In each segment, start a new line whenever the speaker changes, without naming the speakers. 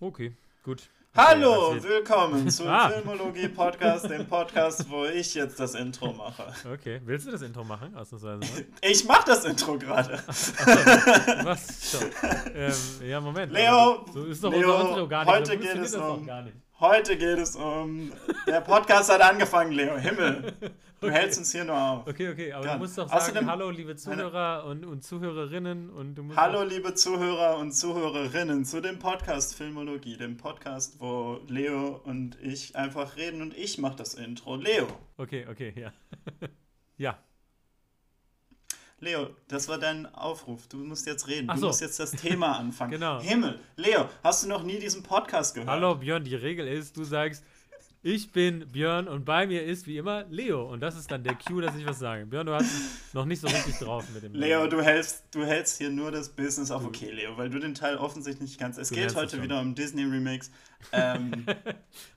Okay, gut.
Hallo,
Okay,
willkommen zum
Ah.
Filmologie Podcast, dem Podcast, wo ich jetzt das Intro mache.
Okay, willst du das Intro machen? Ausnahmsweise mal.
Ich mache das Intro gerade.
Was? Stopp. Ähm, ja, Moment.
Leo,
So ist doch
Leo,
unser Intro gar nicht.
heute
so
geht es um-
gar nicht.
Heute geht es um. Der Podcast hat angefangen, Leo. Himmel. Du hältst uns hier nur auf.
Okay, okay, aber
Ja.
du musst doch
Außerdem-
sagen, hallo liebe Zuhörer und, und Zuhörerinnen und
Hallo, liebe Zuhörer und Zuhörerinnen, zu dem Podcast Filmologie, dem Podcast, wo Leo und ich einfach reden und ich mache das Intro. Leo,
Okay, okay, ja. ja,
Leo, das war dein Aufruf. Du musst jetzt reden.
Ach
Du
so.
musst jetzt das Thema anfangen.
Genau.
Himmel, Leo, hast du noch nie diesen Podcast gehört?
hallo Björn, die Regel ist, du sagst, ich bin Björn und bei mir ist wie immer Leo und das ist dann der Cue, dass ich was sage. Björn, du hast noch nicht so richtig drauf mit dem
Leo, du hältst, du hältst hier nur das Business auf. Okay, Leo, weil du den Teil offensichtlich nicht kannst. Es
Du
geht heute wieder um Disney-Remakes. Ähm,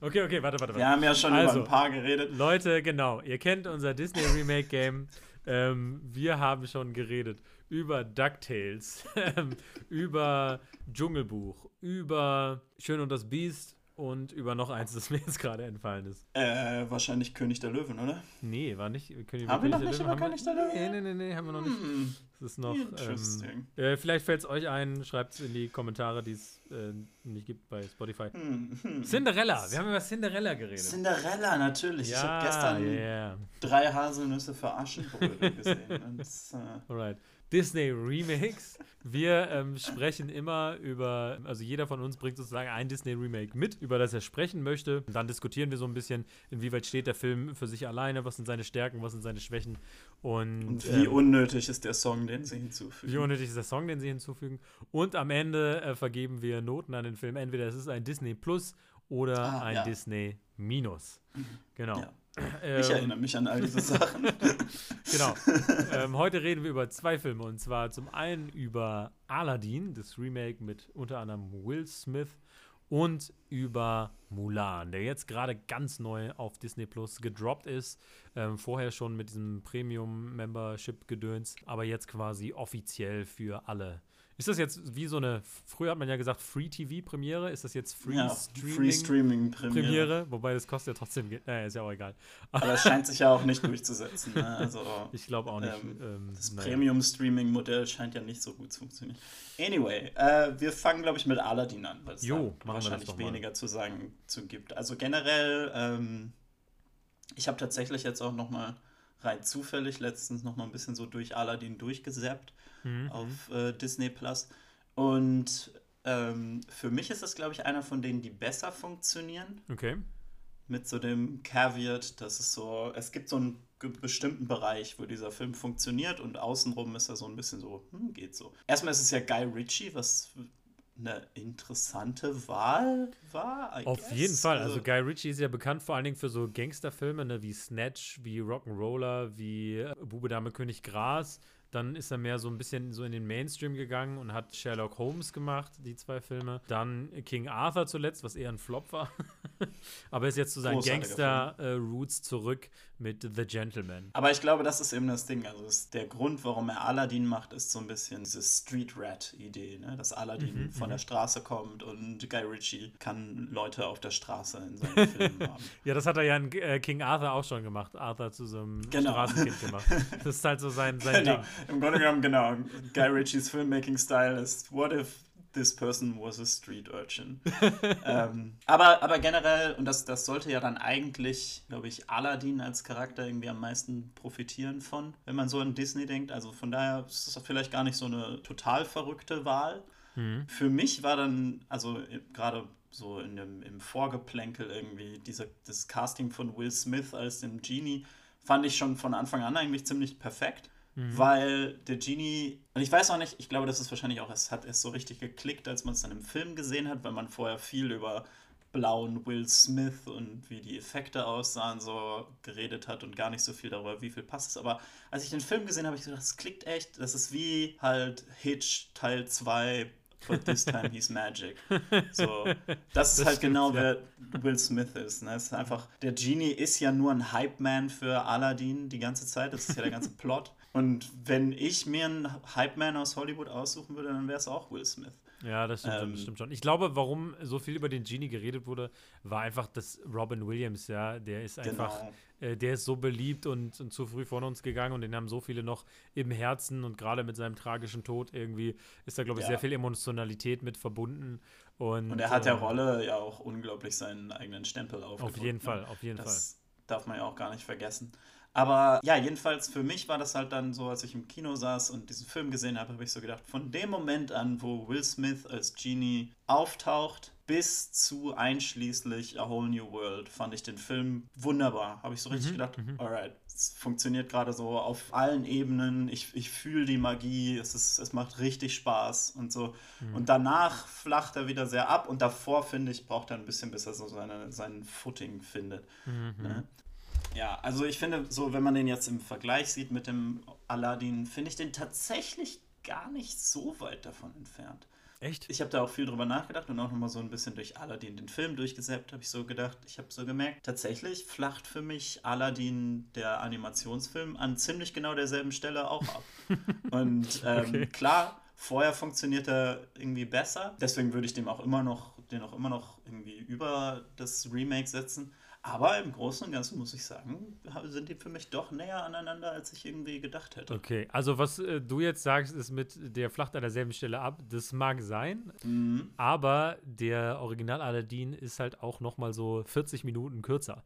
Okay, okay, warte, warte, warte.
wir haben ja schon
Also.
über ein paar geredet.
Leute, genau, ihr kennt unser Disney Remake Game. Ähm, wir haben schon geredet über DuckTales, ähm, über Dschungelbuch, über Schön und das Biest und über noch eins, das mir jetzt gerade entfallen ist.
Äh, wahrscheinlich König der Löwen, oder?
Nee, war nicht König,
Haben wir noch
der
nicht
Löwen,
über
haben
König der Löwen?
Nee, nee, nee, nee, haben wir noch nicht.
Hm,
Das ist noch. Ähm, äh, vielleicht fällt es euch ein, schreibt es in die Kommentare, die es äh, nicht gibt bei Spotify.
Hm, hm.
Cinderella, wir haben über Cinderella geredet.
Cinderella, natürlich. ich habe gestern
yeah.
drei Haselnüsse für Aschenbrödel gesehen. Und, äh,
Alright. Disney Remakes. Wir ähm, sprechen immer über, also jeder von uns bringt sozusagen ein Disney Remake mit, über das er sprechen möchte. Dann diskutieren wir so ein bisschen, inwieweit steht der Film für sich alleine, was sind seine Stärken, was sind seine Schwächen und,
und wie
ähm,
unnötig ist der Song, den sie hinzufügen?
wie unnötig ist der Song, den sie hinzufügen. Und am Ende äh, vergeben wir Noten an den Film. Entweder es ist ein Disney Plus oder
Ah,
ein
ja.
Disney Minus. Genau.
Ja.
Ähm,
Ich erinnere mich an all diese Sachen.
Genau. ähm, heute reden wir über zwei Filme und zwar zum einen über Aladdin, das Remake mit unter anderem Will Smith und über Mulan, der jetzt gerade ganz neu auf Disney Plus gedroppt ist. Ähm, vorher schon mit diesem Premium-Membership-Gedöns, aber jetzt quasi offiziell für alle. Ist das jetzt wie so eine, früher hat man ja gesagt Free-TV-Premiere, ist das jetzt
ja,
Free-Streaming?
Free Streaming Premiere.
Premiere, wobei das kostet ja trotzdem. Naja, ist ja auch egal.
Aber es scheint sich ja auch nicht durchzusetzen. Ne? Also
Ich glaube auch nicht.
Ähm,
ähm,
das
naja.
Premium-Streaming-Modell scheint ja nicht so gut zu funktionieren. Anyway, äh, wir fangen, glaube ich, mit Aladdin an, weil es
Jo, das
wahrscheinlich weniger zu sagen zu gibt. Also generell, ähm, ich habe tatsächlich jetzt auch noch mal rein zufällig letztens noch mal ein bisschen so durch Aladdin durchgesappt
Mhm.
auf äh, Disney Plus. Und ähm, für mich ist das, glaube ich, einer von denen, die besser funktionieren
Okay.
mit so dem Caveat, dass es so, es gibt so einen bestimmten Bereich, wo dieser Film funktioniert und außenrum ist er so ein bisschen so, hm, geht so. Erstmal ist es ja Guy Ritchie, was eine interessante Wahl war. I
Auf
guess.
jeden Fall. Also Guy Ritchie ist ja bekannt vor allen Dingen für so Gangsterfilme, ne, wie Snatch, wie Rock'n'Roller, wie äh, Bube Dame König Gras. Dann ist er mehr so ein bisschen so in den Mainstream gegangen und hat Sherlock Holmes gemacht, die zwei Filme. Dann King Arthur zuletzt, was eher ein Flop war. Aber ist jetzt zu seinen Gangster-Roots zurück mit The Gentleman.
Aber ich glaube, das ist eben das Ding. Also der Grund, warum er Aladdin macht, ist so ein bisschen diese Street Rat-Idee, ne? dass Aladdin
Mhm,
von der Straße kommt und Guy Ritchie kann Leute auf der Straße in seinen Filmen haben.
Ja, das hat er ja in äh, King Arthur auch schon gemacht. Arthur zu so einem
Genau.
Straßenkind gemacht. Das ist halt so sein, sein
Genau.
Ding.
Im Grunde genommen, genau. Guy Ritchies Filmmaking-Style ist, what if this person was a street urchin? ähm, aber, aber generell, und das, das sollte ja dann eigentlich, glaube ich, Aladdin als Charakter irgendwie am meisten profitieren von, wenn man so an Disney denkt. Also von daher ist das vielleicht gar nicht so eine total verrückte Wahl.
Mhm.
Für mich war dann, also äh, gerade so in dem, im Vorgeplänkel irgendwie, dieser, das Casting von Will Smith als den Genie, fand ich schon von Anfang an eigentlich ziemlich perfekt. Weil der Genie, und ich weiß auch nicht, ich glaube, das ist wahrscheinlich auch, es hat erst so richtig geklickt, als man es dann im Film gesehen hat, weil man vorher viel über blauen Will Smith und wie die Effekte aussahen, so geredet hat und gar nicht so viel darüber, wie viel passt es. Aber als ich den Film gesehen habe, habe ich gedacht, das klickt echt. Das ist wie halt Hitch Teil 2, but this time he's magic. So, das ist
Das
halt
stimmt,
genau,
ja.
wer Will Smith ist. Ne? Es ist einfach, der Genie ist ja nur ein Hype-Man für Aladdin die ganze Zeit. Das ist ja der ganze Plot. Und wenn ich mir einen Hype-Man aus Hollywood aussuchen würde, dann wäre es auch Will Smith.
Ja, das stimmt, ähm, das stimmt schon. Ich glaube, warum so viel über den Genie geredet wurde, war einfach, dass Robin Williams, ja, der ist einfach, genau. äh, der ist so beliebt und, und, zu früh von uns gegangen und den haben so viele noch im Herzen und gerade mit seinem tragischen Tod irgendwie ist da, glaube ich, ja. sehr viel Emotionalität mit verbunden. Und,
und er hat der äh, Rolle ja auch unglaublich seinen eigenen Stempel aufgedrückt.
Auf jeden ne? Fall, auf jeden
das Fall. Darf man ja auch gar nicht vergessen. Aber ja, jedenfalls für mich war das halt dann so, als ich im Kino saß und diesen Film gesehen habe, habe ich so gedacht, von dem Moment an, wo Will Smith als Genie auftaucht, bis zu einschließlich A Whole New World fand ich den Film wunderbar. Habe ich so richtig mhm, gedacht, mhm. alright, es funktioniert gerade so auf allen Ebenen. Ich, ich fühle die Magie, es, ist, es macht richtig Spaß und so. Mhm. Und danach flacht er wieder sehr ab und davor, finde ich, braucht er ein bisschen, bis er so seine, seinen Footing findet. Mhm. Ne? Ja, also ich finde, so wenn man den jetzt im Vergleich sieht mit dem Aladdin, finde ich den tatsächlich gar nicht so weit davon entfernt.
Echt?
Ich habe da auch viel drüber nachgedacht und auch nochmal so ein bisschen durch Aladdin den Film durchgesäppt, habe ich so gedacht. Ich habe so gemerkt, tatsächlich flacht für mich Aladdin, der Animationsfilm, an ziemlich genau derselben Stelle auch ab. und ähm, okay. klar, vorher funktioniert er irgendwie besser. Deswegen würde ich dem auch immer noch, den auch immer noch irgendwie über das Remake setzen. Aber im Großen und Ganzen muss ich sagen, sind die für mich doch näher aneinander, als ich irgendwie gedacht hätte.
Okay, also was äh, du jetzt sagst, ist mit der flacht an derselben Stelle ab. Das mag sein, mhm. aber der Original Aladdin ist halt auch noch mal so 40 Minuten kürzer.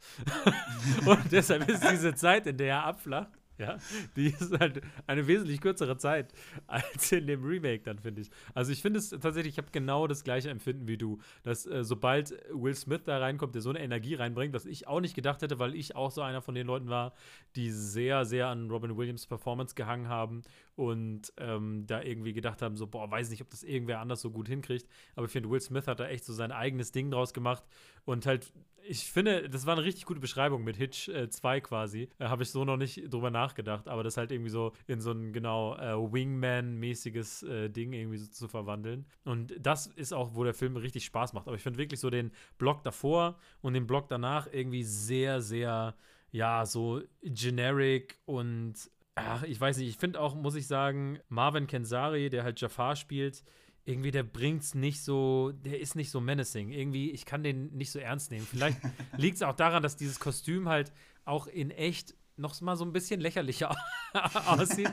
und deshalb ist diese Zeit, in der er abflacht, ja, die ist halt eine wesentlich kürzere Zeit als in dem Remake dann, finde ich. Also ich finde es tatsächlich, ich habe genau das gleiche Empfinden wie du, dass äh, sobald Will Smith da reinkommt, der so eine Energie reinbringt, was ich auch nicht gedacht hätte, weil ich auch so einer von den Leuten war, die sehr, sehr an Robin Williams Performance gehangen haben und ähm, da irgendwie gedacht haben, so, boah, weiß nicht, ob das irgendwer anders so gut hinkriegt. Aber ich finde, Will Smith hat da echt so sein eigenes Ding draus gemacht und halt ich finde, das war eine richtig gute Beschreibung mit Hitch äh, 2 quasi. Äh, Habe ich so noch nicht drüber nachgedacht, aber das halt irgendwie so in so ein genau äh, Wingman-mäßiges äh, Ding irgendwie so zu verwandeln. Und das ist auch, wo der Film richtig Spaß macht. Aber ich finde wirklich so den Block davor und den Block danach irgendwie sehr, sehr, ja, so generic und ach, ich weiß nicht, ich finde auch, muss ich sagen, Marvin Kenzari, der halt Jafar spielt, irgendwie, der bringt's nicht so, der ist nicht so menacing. Irgendwie, ich kann den nicht so ernst nehmen. Vielleicht liegt es auch daran, dass dieses Kostüm halt auch in echt noch mal so ein bisschen lächerlicher aussieht.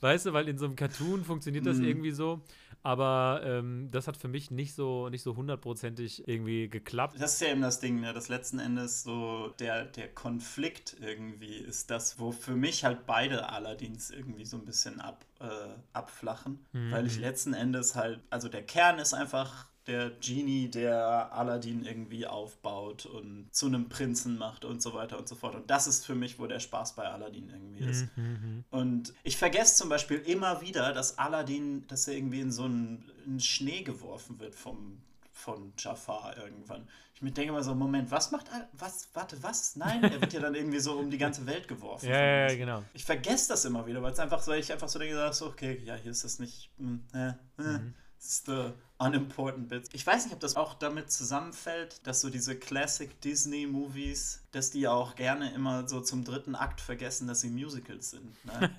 weißt du, weil in so einem Cartoon funktioniert das mm. irgendwie so. Aber ähm, das hat für mich nicht so nicht so hundertprozentig irgendwie geklappt.
Das ist ja eben das Ding, ne? das letzten Endes so der, der Konflikt irgendwie ist das, wo für mich halt beide Aladdins irgendwie so ein bisschen ab, äh, abflachen. Mhm. Weil ich letzten Endes halt, also der Kern ist einfach der Genie, der Aladdin irgendwie aufbaut und zu einem Prinzen macht und so weiter und so fort. Und das ist für mich, wo der Spaß bei Aladdin irgendwie ist. Mhm. mhm. Und ich vergesse zum Beispiel immer wieder, dass Aladdin, dass er irgendwie in so einen, in Schnee geworfen wird vom, von Jafar irgendwann. Ich mir denke mal so, Moment, was macht, was, warte, was? Nein, er wird ja dann irgendwie so um die ganze Welt geworfen.
ja, ja, ja, genau.
Ich vergesse das immer wieder, weil es einfach so, ich einfach so denke, so, okay, ja, hier ist das nicht, mh, äh, äh, mhm. ist the unimportant bits. Ich weiß nicht, ob das auch damit zusammenfällt, dass so diese Classic Disney Movies dass die auch gerne immer so zum dritten Akt vergessen, dass sie Musicals sind. Ne?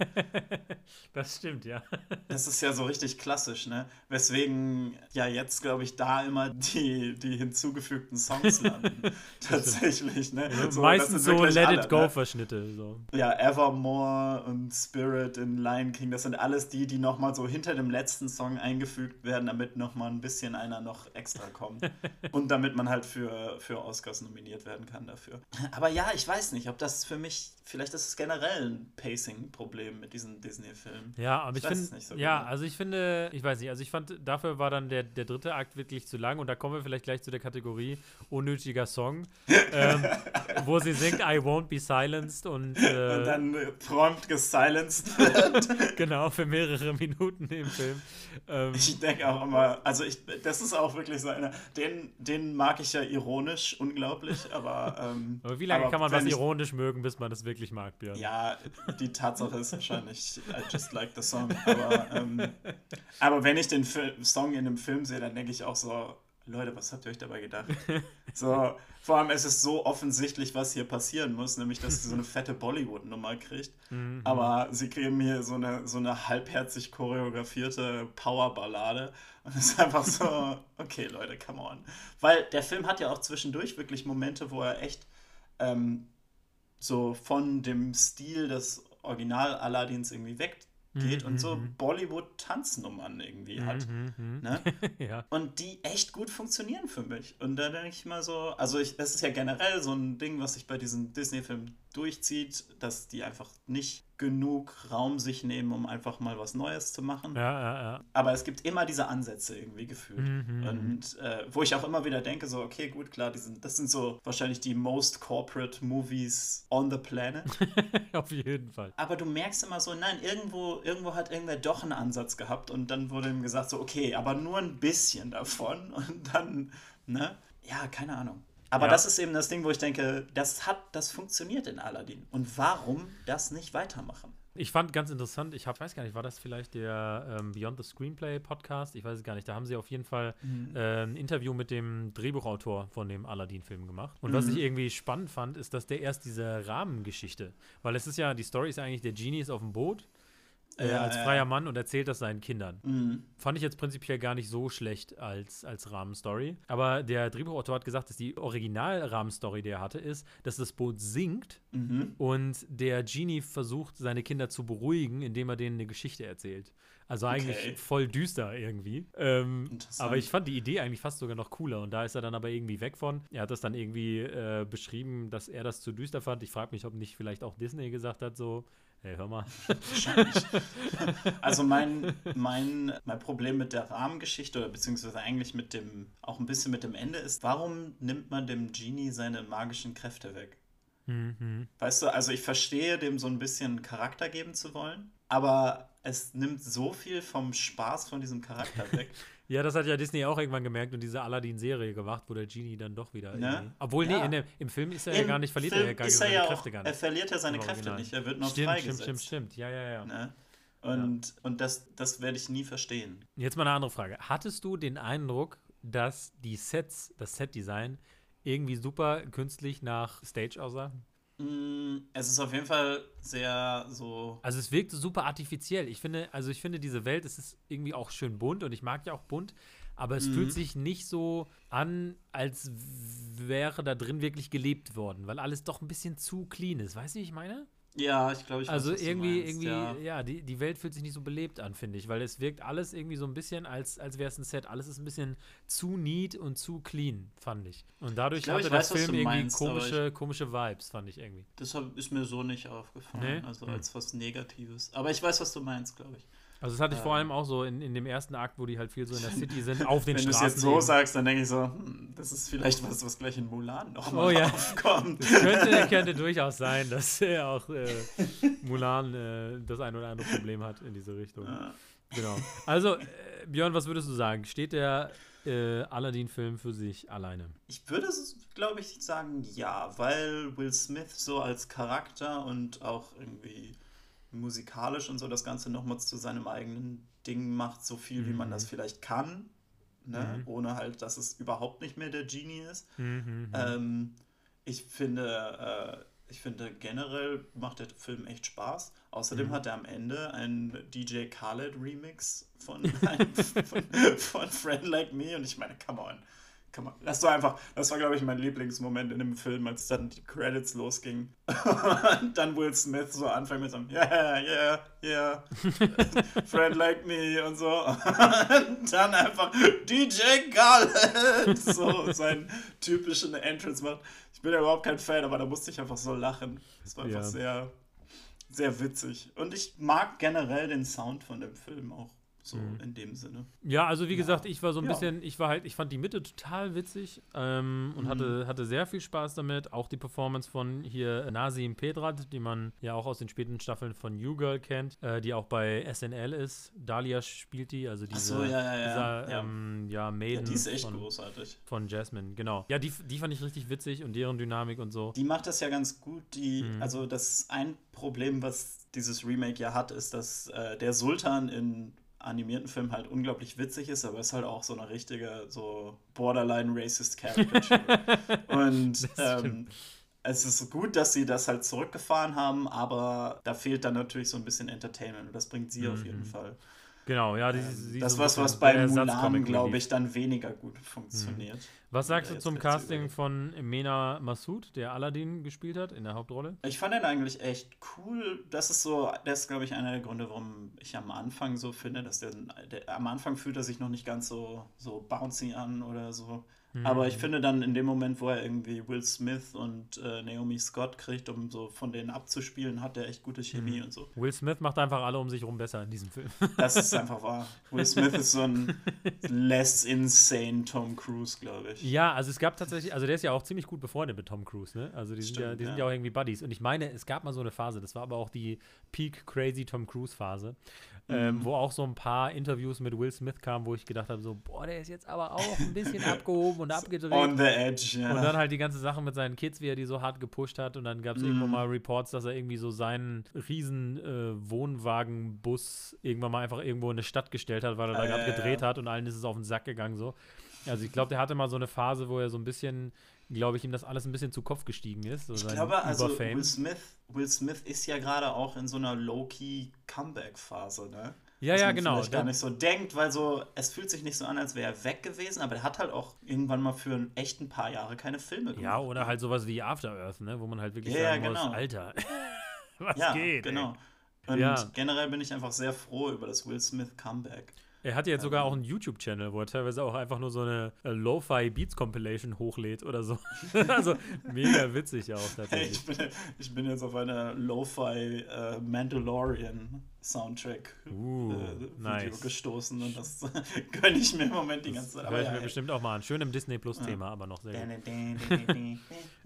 das stimmt, ja.
das ist ja so richtig klassisch, ne? Weswegen ja jetzt, glaube ich, da immer die, die hinzugefügten Songs landen. Tatsächlich, ne?
so, meistens so Let alle, It Go-Verschnitte. Ne? So.
Ja, Evermore und Spirit in Lion King, das sind alles die, die nochmal so hinter dem letzten Song eingefügt werden, damit nochmal ein bisschen einer noch extra kommt. und damit man halt für, für Oscars nominiert werden kann dafür. Aber ja, ich weiß nicht, ob das für mich, vielleicht ist es generell ein Pacing-Problem mit diesen Disney-Filmen.
Ja, aber ich, ich finde, so ja, genau. also ich finde, ich weiß nicht, also ich fand, dafür war dann der, der dritte Akt wirklich zu lang und da kommen wir vielleicht gleich zu der Kategorie unnötiger Song, ähm, wo sie singt I won't be silenced und,
äh, und dann prompt gesilenced wird.
genau, für mehrere Minuten im Film.
Ähm, ich denke auch immer, also ich, das ist auch wirklich so einer, den, den mag ich ja ironisch unglaublich, aber ähm,
aber wie lange aber kann man was ironisch mögen, bis man das wirklich mag, Björn?
Ja, die Tatsache ist wahrscheinlich, I just like the song. Aber, ähm, aber wenn ich den Film, Song in einem Film sehe, dann denke ich auch so, Leute, was habt ihr euch dabei gedacht? so, vor allem es ist so offensichtlich, was hier passieren muss, nämlich, dass sie so eine fette Bollywood-Nummer kriegt. Mhm. Aber sie kriegen hier so eine, so eine halbherzig choreografierte Powerballade. Und es ist einfach so, okay, Leute, come on. Weil der Film hat ja auch zwischendurch wirklich Momente, wo er echt ähm, so von dem Stil des Original Aladdins irgendwie weg geht mhm, und so mhm. Bollywood-Tanznummern irgendwie hat. Mhm, mhm. ne? ja. Und die echt gut funktionieren für mich. Und da denke ich mal so, also ich, das ist ja generell so ein Ding, was sich bei diesen Disney-Filmen durchzieht, dass die einfach nicht genug Raum sich nehmen, um einfach mal was Neues zu machen.
Ja, ja, ja.
Aber es gibt immer diese Ansätze irgendwie gefühlt. Mhm, und äh, wo ich auch immer wieder denke, so, okay, gut, klar, die sind, das sind so wahrscheinlich die most corporate Movies on the planet.
Auf jeden Fall.
Aber du merkst immer so, nein, irgendwo, irgendwo hat irgendwer doch einen Ansatz gehabt und dann wurde ihm gesagt, so, okay, aber nur ein bisschen davon. Und dann, ne? Ja, keine Ahnung. Aber ja. das ist eben das Ding, wo ich denke, das hat, das funktioniert in Aladdin. Und warum das nicht weitermachen?
Ich fand ganz interessant, ich hab, weiß gar nicht, war das vielleicht der ähm, Beyond the Screenplay Podcast? Ich weiß es gar nicht. Da haben sie auf jeden Fall mhm. äh, ein Interview mit dem Drehbuchautor von dem Aladdin-Film gemacht. Und mhm. was ich irgendwie spannend fand, ist, dass der erst diese Rahmengeschichte, weil es ist ja, die Story ist ja eigentlich, der Genie ist auf dem Boot äh, ja, als freier ja. Mann und erzählt das seinen Kindern. Mhm. Fand ich jetzt prinzipiell gar nicht so schlecht als, als Rahmenstory. Aber der Drehbuchautor hat gesagt, dass die Original-Rahmenstory, die er hatte, ist, dass das Boot sinkt mhm. und der Genie versucht, seine Kinder zu beruhigen, indem er denen eine Geschichte erzählt. Also eigentlich okay. voll düster irgendwie. Ähm, aber ich fand die Idee eigentlich fast sogar noch cooler. Und da ist er dann aber irgendwie weg von. Er hat das dann irgendwie äh, beschrieben, dass er das zu düster fand. Ich frage mich, ob nicht vielleicht auch Disney gesagt hat, so, Hey, hör mal.
Wahrscheinlich. also mein, mein, mein Problem mit der Rahmengeschichte oder beziehungsweise eigentlich mit dem, auch ein bisschen mit dem Ende ist, warum nimmt man dem Genie seine magischen Kräfte weg? Mhm. Weißt du, also ich verstehe dem so ein bisschen Charakter geben zu wollen, aber es nimmt so viel vom Spaß von diesem Charakter weg.
Ja, das hat ja Disney auch irgendwann gemerkt und diese Aladdin-Serie gemacht, wo der Genie dann doch wieder. Ne? Obwohl, nee, der, im Film ist er Im ja gar nicht, verliert Film er ja gar seine ja Kräfte auch, gar nicht.
Er verliert ja seine Kräfte nicht, er wird noch
stimmt, freigesetzt. Stimmt, stimmt, stimmt, ja, ja, ja.
Ne? Und, ja. und das, das werde ich nie verstehen.
Jetzt mal eine andere Frage. Hattest du den Eindruck, dass die Sets, das Set-Design, irgendwie super künstlich nach Stage aussah?
Mm, es ist auf jeden Fall sehr so.
Also es wirkt super artifiziell. Ich finde, also ich finde diese Welt, es ist irgendwie auch schön bunt und ich mag ja auch bunt, aber es mhm. fühlt sich nicht so an, als wäre da drin wirklich gelebt worden, weil alles doch ein bisschen zu clean ist. Weißt du, wie ich meine?
Ja, ich glaube, ich
weiß, Also irgendwie, irgendwie, ja, ja die, die Welt fühlt sich nicht so belebt an, finde ich, weil es wirkt alles irgendwie so ein bisschen, als, als wäre es ein Set. Alles ist ein bisschen zu neat und zu clean, fand ich. Und dadurch ich glaub, hatte der weiß, Film irgendwie meinst, komische, ich, komische Vibes, fand ich irgendwie.
Deshalb ist mir so nicht aufgefallen, nee? also hm. als was Negatives. Aber ich weiß, was du meinst, glaube ich.
Also das hatte ich vor allem auch so in, in dem ersten Akt, wo die halt viel so in der City sind, auf den
Wenn
Straßen.
Wenn du es jetzt so sagst, dann denke ich so, hm, das ist vielleicht was, was gleich in Mulan nochmal oh, ja. aufkommt.
Das könnte, könnte durchaus sein, dass äh, auch äh, Mulan äh, das ein oder andere Problem hat in diese Richtung. Ja. Genau. Also, äh, Björn, was würdest du sagen? Steht der äh, Aladdin-Film für sich alleine?
Ich würde, glaube ich, sagen ja, weil Will Smith so als Charakter und auch irgendwie musikalisch und so das Ganze nochmal zu seinem eigenen Ding macht, so viel, mhm. wie man das mhm. vielleicht kann. Ne? Mhm. Ohne halt, dass es überhaupt nicht mehr der Genie ist. Mhm. mhm. Ähm, ich finde, äh, ich finde generell macht der Film echt Spaß. Außerdem mhm. hat er am Ende einen DJ Khaled Remix von, von, von Friend Like Me und ich meine, come on kann man, das war einfach, das war, glaube ich, mein Lieblingsmoment in dem Film, als dann die Credits losgingen. und dann Will Smith so anfängt mit so einem Yeah, yeah, yeah, Friend like me und so. und dann einfach DJ Khaled so seinen typischen Entrance macht. Ich bin ja überhaupt kein Fan, aber da musste ich einfach so lachen. Das war einfach ja. sehr, sehr witzig. Und ich mag generell den Sound von dem Film auch. So mhm. in dem Sinne.
Ja, also wie ja. gesagt, ich war so ein ja. bisschen, ich war halt, ich fand die Mitte total witzig ähm, und mhm. hatte, hatte sehr viel Spaß damit. Auch die Performance von hier Nasim Pedrat, die man ja auch aus den späten Staffeln von You Girl kennt, äh, die auch bei SNL ist. Dahlia spielt die, also diese,
so, ja, ja,
dieser, ja. Ähm, ja, Maiden.
die ist echt
von,
großartig.
Von Jasmine, genau. Ja, die, die fand ich richtig witzig und deren Dynamik und so.
Die macht das ja ganz gut. Die, mhm. also das ein Problem, was dieses Remake ja hat, ist, dass äh, der Sultan in animierten Film halt unglaublich witzig ist, aber ist halt auch so eine richtige, so borderline racist Caricature. Und ähm, es ist gut, dass sie das halt zurückgefahren haben, aber da fehlt dann natürlich so ein bisschen Entertainment und das bringt sie mhm. auf jeden Fall.
Genau, ja.
Die, ähm, das so was, was bei Mulan, glaube ich, dann weniger gut funktioniert.
Was sagst du zum Casting von Mena Massoud, der Aladdin gespielt hat in der Hauptrolle?
Ich fand ihn eigentlich echt cool. Das ist so, das ist, glaube ich, einer der Gründe, warum ich am Anfang so finde, dass der, der am Anfang fühlt er sich noch nicht ganz so, so bouncy an oder so. Aber ich mhm. finde dann in dem Moment, wo er irgendwie Will Smith und äh, Naomi Scott kriegt, um so von denen abzuspielen, hat er echt gute Chemie mhm. und so.
Will Smith macht einfach alle um sich herum besser in diesem Film.
Das ist einfach wahr. Will Smith ist so ein less insane Tom Cruise, glaube ich.
Ja, also es gab tatsächlich, also der ist ja auch ziemlich gut befreundet mit Tom Cruise, ne? Also die, Stimmt, sind, ja, die ja. sind ja auch irgendwie Buddies. Und ich meine, es gab mal so eine Phase, das war aber auch die Peak Crazy Tom Cruise Phase, ähm, mhm. wo auch so ein paar Interviews mit Will Smith kamen, wo ich gedacht habe, so, boah, der ist jetzt aber auch ein bisschen abgehoben und abgedreht.
On the edge, ja.
Und dann halt die ganze Sache mit seinen Kids, wie er die so hart gepusht hat. Und dann gab es mhm. irgendwann mal Reports, dass er irgendwie so seinen riesen äh, Wohnwagenbus irgendwann mal einfach irgendwo in eine Stadt gestellt hat, weil er da gerade äh, gedreht hat und allen ist es auf den Sack gegangen so. Also ich glaube, der hatte mal so eine Phase, wo er so ein bisschen glaube ich, ihm das alles ein bisschen zu Kopf gestiegen ist. So
ich glaube, also Will Smith, Will Smith ist ja gerade auch in so einer Low-Key Comeback-Phase, ne?
Ja, ja, genau.
Vielleicht gar nicht so denkt, weil so, es fühlt sich nicht so an, als wäre er weg gewesen, aber er hat halt auch irgendwann mal für ein echt ein paar Jahre keine Filme
gemacht. Ja, oder halt sowas wie After Earth, ne? Wo man halt wirklich ja, sagen ja, genau. muss, Alter, was ja, geht?
Genau. Ey? Und ja. generell bin ich einfach sehr froh über das Will Smith Comeback.
Er hat jetzt sogar auch einen YouTube-Channel, wo er teilweise auch einfach nur so eine äh, Lo-Fi Beats Compilation hochlädt oder so. also mega witzig auch tatsächlich.
ich, bin, ich bin jetzt auf einer Lo-Fi äh, Mandalorian Soundtrack
uh, äh,
nice. gestoßen und das gönne ich mir im Moment die ganze Zeit.
Höre ich ja, mir ja. bestimmt auch mal an. Schön im Disney Plus Thema, ja. aber noch sehr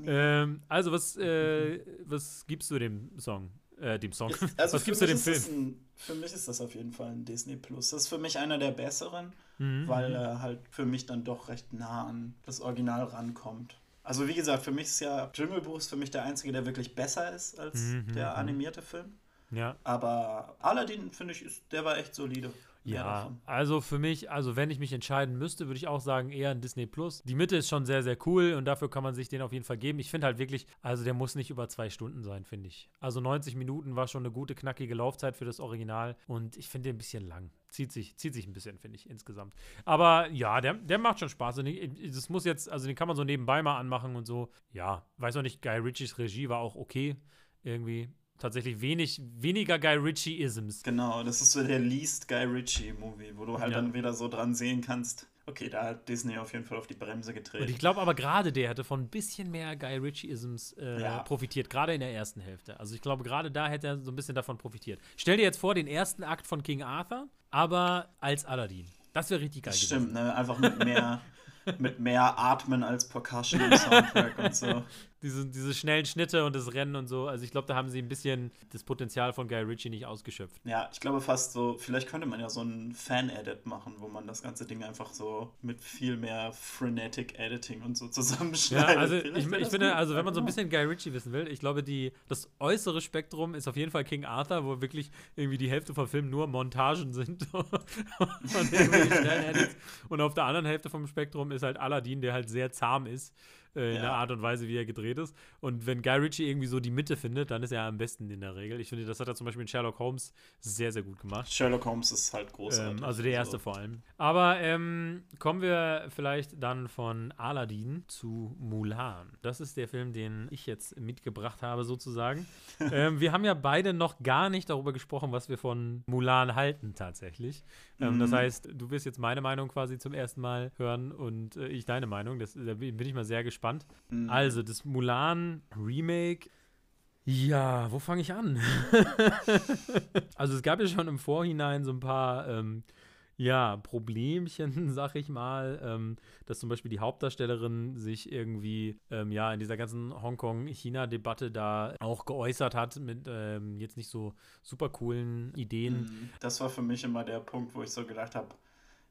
ähm, Also was, äh, was gibst du dem Song? Äh, dem Song.
Also Was gibst du dem Film? Ein, für mich ist das auf jeden Fall ein Disney Plus. Das ist für mich einer der besseren, mhm. weil er mhm. halt für mich dann doch recht nah an das Original rankommt. Also wie gesagt, für mich ist ja Jungle Buch für mich der einzige, der wirklich besser ist als mhm. der mhm. animierte Film.
Ja.
Aber Aladdin, finde ich, ist, der war echt solide.
Ja, also für mich, also wenn ich mich entscheiden müsste, würde ich auch sagen, eher ein Disney Plus. Die Mitte ist schon sehr, sehr cool und dafür kann man sich den auf jeden Fall geben. Ich finde halt wirklich, also der muss nicht über zwei Stunden sein, finde ich. Also 90 Minuten war schon eine gute, knackige Laufzeit für das Original und ich finde den ein bisschen lang. Zieht sich, zieht sich ein bisschen, finde ich, insgesamt. Aber ja, der, der macht schon Spaß. Und das muss jetzt, also den kann man so nebenbei mal anmachen und so. Ja, weiß auch nicht, Guy Ritchies Regie war auch okay. Irgendwie tatsächlich wenig, weniger Guy Ritchie-Isms.
Genau, das ist so der least Guy Ritchie-Movie, wo du halt ja. dann wieder so dran sehen kannst, okay, da hat Disney auf jeden Fall auf die Bremse getreten.
Und ich glaube aber gerade der hätte von ein bisschen mehr Guy Ritchie-Isms äh, ja. profitiert, gerade in der ersten Hälfte. Also ich glaube, gerade da hätte er so ein bisschen davon profitiert. Stell dir jetzt vor, den ersten Akt von King Arthur, aber als Aladdin. Das wäre richtig geil
das Stimmt, ne? Einfach mit mehr, mit mehr Atmen als Percussion im Soundtrack und so
diese, diese schnellen Schnitte und das Rennen und so. Also ich glaube, da haben sie ein bisschen das Potenzial von Guy Ritchie nicht ausgeschöpft.
Ja, ich glaube fast so, vielleicht könnte man ja so ein Fan-Edit machen, wo man das ganze Ding einfach so mit viel mehr frenetic Editing und so zusammenschneidet.
Ja, also ich, ich finde, also wenn man so ein bisschen Guy Ritchie wissen will, ich glaube, die, das äußere Spektrum ist auf jeden Fall King Arthur, wo wirklich irgendwie die Hälfte vom Film nur Montagen sind und, und auf der anderen Hälfte vom Spektrum ist halt Aladdin, der halt sehr zahm ist äh, in ja. der Art und Weise, wie er gedreht ist. Und wenn Guy Ritchie irgendwie so die Mitte findet, dann ist er am besten in der Regel. Ich finde, das hat er zum Beispiel in Sherlock Holmes sehr, sehr gut gemacht.
Sherlock Holmes ist halt großartig.
Ähm, also der erste also. vor allem. Aber ähm, kommen wir vielleicht dann von Aladdin zu Mulan. Das ist der Film, den ich jetzt mitgebracht habe, sozusagen. ähm, wir haben ja beide noch gar nicht darüber gesprochen, was wir von Mulan halten, tatsächlich. Ähm, mhm. Das heißt, du wirst jetzt meine Meinung quasi zum ersten Mal hören und äh, ich deine Meinung. Das, da bin ich mal sehr gespannt. Mhm. Also, das Mulan Remake. Ja, wo fange ich an? also es gab ja schon im Vorhinein so ein paar ähm, ja, Problemchen, sag ich mal, ähm, dass zum Beispiel die Hauptdarstellerin sich irgendwie ähm, ja in dieser ganzen Hongkong-China-Debatte da auch geäußert hat mit ähm, jetzt nicht so super coolen Ideen. Mhm.
Das war für mich immer der Punkt, wo ich so gedacht habe,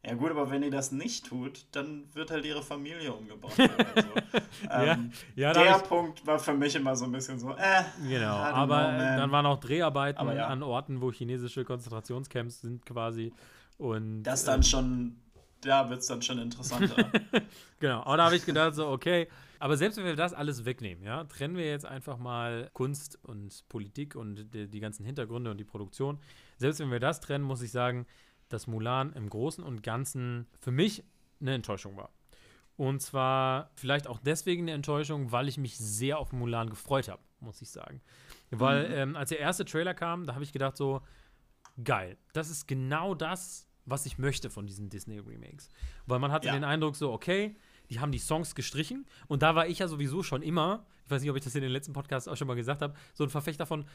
ja gut, aber wenn ihr das nicht tut, dann wird halt ihre Familie umgebracht. Oder so. ähm, ja, ja, der Punkt war für mich immer so ein bisschen so, äh.
Genau, aber know, dann waren auch Dreharbeiten ja. an Orten, wo chinesische Konzentrationscamps sind quasi Und,
das dann ähm, schon, da wird es dann schon interessanter.
genau, aber da habe ich gedacht, so, okay, aber selbst wenn wir das alles wegnehmen, ja, trennen wir jetzt einfach mal Kunst und Politik und die, die ganzen Hintergründe und die Produktion. Selbst wenn wir das trennen, muss ich sagen, dass Mulan im Großen und Ganzen für mich eine Enttäuschung war. Und zwar vielleicht auch deswegen eine Enttäuschung, weil ich mich sehr auf Mulan gefreut habe, muss ich sagen. Weil mhm. ähm, als der erste Trailer kam, da habe ich gedacht so, geil, das ist genau das, was ich möchte von diesen Disney-Remakes. Weil man hatte ja. den Eindruck so, okay, die haben die Songs gestrichen und da war ich ja sowieso schon immer, ich weiß nicht, ob ich das in den letzten Podcasts auch schon mal gesagt habe, so ein Verfechter von,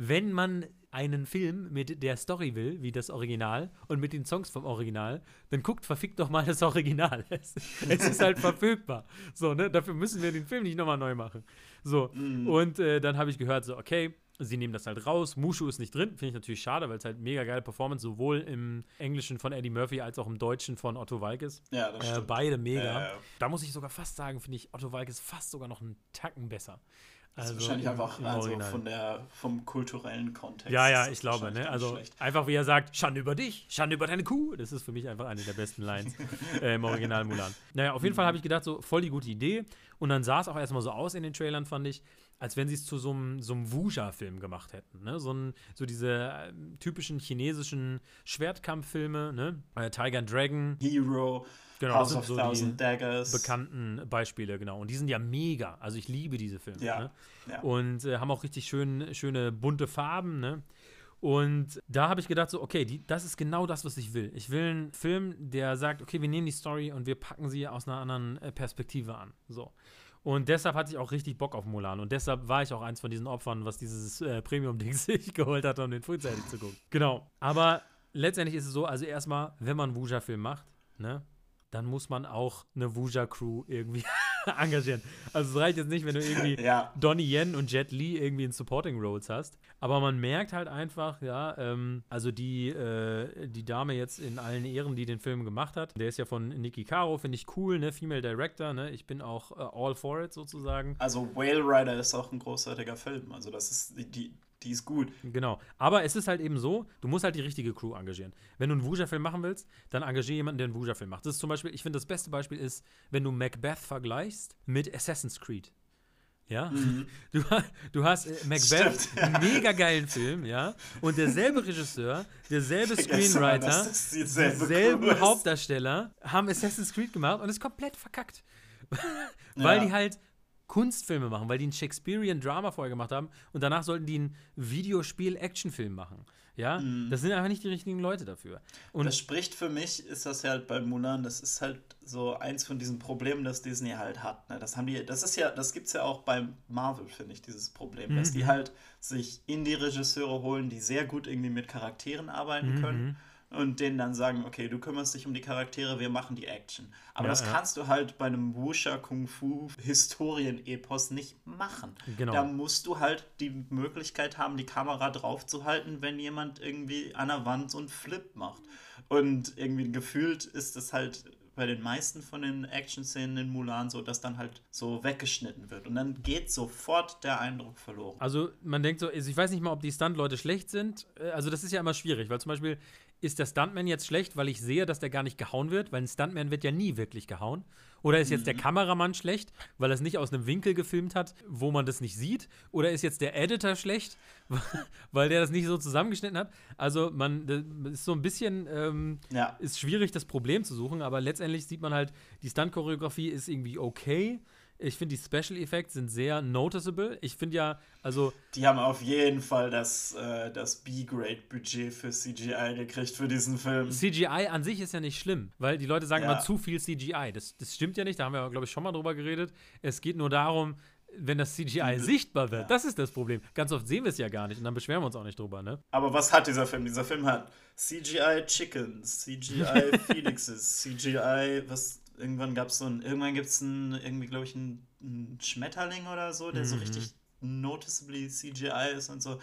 wenn man einen Film mit der Story will, wie das Original, und mit den Songs vom Original, dann guckt verfickt doch mal das Original. Es, es ist halt verfügbar. So, ne? Dafür müssen wir den Film nicht nochmal neu machen. So. Mm. Und äh, dann habe ich gehört, so, okay, sie nehmen das halt raus. Mushu ist nicht drin. Finde ich natürlich schade, weil es halt mega geile Performance sowohl im Englischen von Eddie Murphy als auch im Deutschen von Otto Walkes.
Ja, das
äh,
stimmt.
Beide mega. Äh, da muss ich sogar fast sagen, finde ich Otto Walkes fast sogar noch einen Tacken besser.
Also das ist wahrscheinlich einfach also von der, vom kulturellen Kontext.
Ja, ja, ich glaube. Ne? Also schlecht. einfach wie er sagt, Schande über dich, Schande über deine Kuh. Das ist für mich einfach eine der besten Lines äh, im Original Mulan. Naja, auf jeden Fall habe ich gedacht, so voll die gute Idee. Und dann sah es auch erstmal so aus in den Trailern, fand ich, als wenn sie es zu so einem, so einem Wuja-Film gemacht hätten. Ne? So, ein, so diese äh, typischen chinesischen Schwertkampffilme, ne? Äh, Tiger and Dragon.
Hero.
Genau, House das sind so die Daggers. bekannten Beispiele, genau. Und die sind ja mega. Also ich liebe diese Filme. Ja, ne? ja. Und äh, haben auch richtig schön, schöne bunte Farben, ne? Und da habe ich gedacht, so, okay, die, das ist genau das, was ich will. Ich will einen Film, der sagt, okay, wir nehmen die Story und wir packen sie aus einer anderen äh, Perspektive an. So. Und deshalb hatte ich auch richtig Bock auf Mulan. Und deshalb war ich auch eins von diesen Opfern, was dieses äh, Premium-Ding sich geholt hat, um den frühzeitig zu gucken. Genau. Aber letztendlich ist es so, also erstmal, wenn man einen Wuja-Film macht, ne, dann muss man auch eine Wuja-Crew irgendwie engagieren. Also es reicht jetzt nicht, wenn du irgendwie ja. Donnie Yen und Jet Li irgendwie in Supporting Roles hast. Aber man merkt halt einfach, ja, ähm, also die, äh, die Dame jetzt in allen Ehren, die den Film gemacht hat, der ist ja von Nikki Caro, finde ich cool, ne, Female Director, ne, ich bin auch äh, all for it sozusagen.
Also Whale Rider ist auch ein großartiger Film, also das ist, die, die ist gut.
Genau. Aber es ist halt eben so, du musst halt die richtige Crew engagieren. Wenn du einen Wuja-Film machen willst, dann engagiere jemanden, der einen Wuja-Film macht. Das ist zum Beispiel, ich finde, das beste Beispiel ist, wenn du Macbeth vergleichst mit Assassin's Creed. Ja, mhm. du, du hast äh, Macbeth, Stimmt, ja. einen mega geilen Film, ja, und derselbe Regisseur, derselbe Screenwriter, derselbe Hauptdarsteller haben Assassin's Creed gemacht und ist komplett verkackt. Weil ja. die halt Kunstfilme machen, weil die einen Shakespearean Drama vorher gemacht haben und danach sollten die einen Videospiel-Actionfilm machen. Ja, mhm. das sind einfach nicht die richtigen Leute dafür.
Und das spricht für mich, ist das ja halt bei Mulan, das ist halt so eins von diesen Problemen, das Disney halt hat. Ne? Das haben die, das ist ja, das gibt's ja auch bei Marvel, finde ich, dieses Problem, mhm. dass die halt sich Indie-Regisseure holen, die sehr gut irgendwie mit Charakteren arbeiten mhm. können und denen dann sagen, okay, du kümmerst dich um die Charaktere, wir machen die Action. Aber ja, das ja. kannst du halt bei einem Wusha Kung Fu Historien-Epos nicht machen. Genau. Da musst du halt die Möglichkeit haben, die Kamera draufzuhalten, wenn jemand irgendwie an der Wand so einen Flip macht. Und irgendwie gefühlt ist es halt bei den meisten von den Action-Szenen in Mulan so, dass dann halt so weggeschnitten wird. Und dann geht sofort der Eindruck verloren.
Also man denkt so, also ich weiß nicht mal, ob die Stunt-Leute schlecht sind. Äh, also das ist ja immer schwierig, weil zum Beispiel ist der Stuntman jetzt schlecht, weil ich sehe, dass der gar nicht gehauen wird, weil ein Stuntman wird ja nie wirklich gehauen. Oder ist jetzt mhm. der Kameramann schlecht, weil er es nicht aus einem Winkel gefilmt hat, wo man das nicht sieht? Oder ist jetzt der Editor schlecht, weil der das nicht so zusammengeschnitten hat? Also man ist so ein bisschen ähm, ja. ist schwierig, das Problem zu suchen, aber letztendlich sieht man halt, die Stunt-Choreografie ist irgendwie okay. Ich finde, die Special Effects sind sehr noticeable. Ich finde ja, also.
Die haben auf jeden Fall das, äh, das B-Grade-Budget für CGI gekriegt für diesen Film.
CGI an sich ist ja nicht schlimm, weil die Leute sagen ja. immer zu viel CGI. Das, das stimmt ja nicht, da haben wir, glaube ich, schon mal drüber geredet. Es geht nur darum, wenn das CGI die, sichtbar wird. Ja. Das ist das Problem. Ganz oft sehen wir es ja gar nicht und dann beschweren wir uns auch nicht drüber, ne?
Aber was hat dieser Film? Dieser Film hat CGI Chickens, CGI Phoenixes, CGI, was irgendwann gab es so ein, irgendwann gibt es irgendwie, glaube ich, ein, ein, Schmetterling oder so, der mhm. so richtig noticeably CGI ist und so.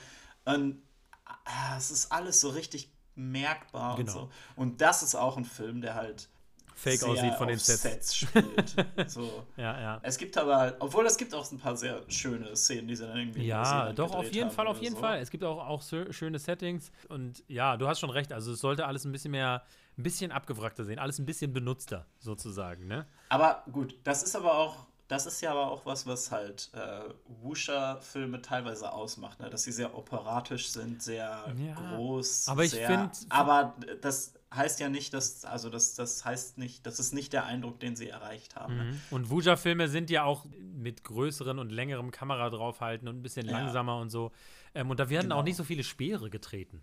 Und ah, es ist alles so richtig merkbar genau. und so. Und das ist auch ein Film, der halt
fake aussieht von den Sets.
Sets spielt. so.
ja, ja.
Es gibt aber, obwohl es gibt auch ein paar sehr schöne Szenen, die sie dann irgendwie
Ja, doch, auf jeden Fall, auf jeden so. Fall. Es gibt auch, auch schöne Settings und ja, du hast schon recht, also es sollte alles ein bisschen mehr, ein bisschen abgewrackter sehen, alles ein bisschen benutzter sozusagen, ne?
Aber gut, das ist aber auch das ist ja aber auch was, was halt äh, Wusha-Filme teilweise ausmacht, ne? dass sie sehr operatisch sind, sehr ja, groß.
Aber ich finde.
Aber das heißt ja nicht, dass, also das, das heißt nicht, das ist nicht der Eindruck, den sie erreicht haben. Ne?
Mhm. Und Wuja-Filme sind ja auch mit größeren und längerem Kamera draufhalten und ein bisschen ja. langsamer und so. Ähm, und da werden genau. auch nicht so viele Speere getreten.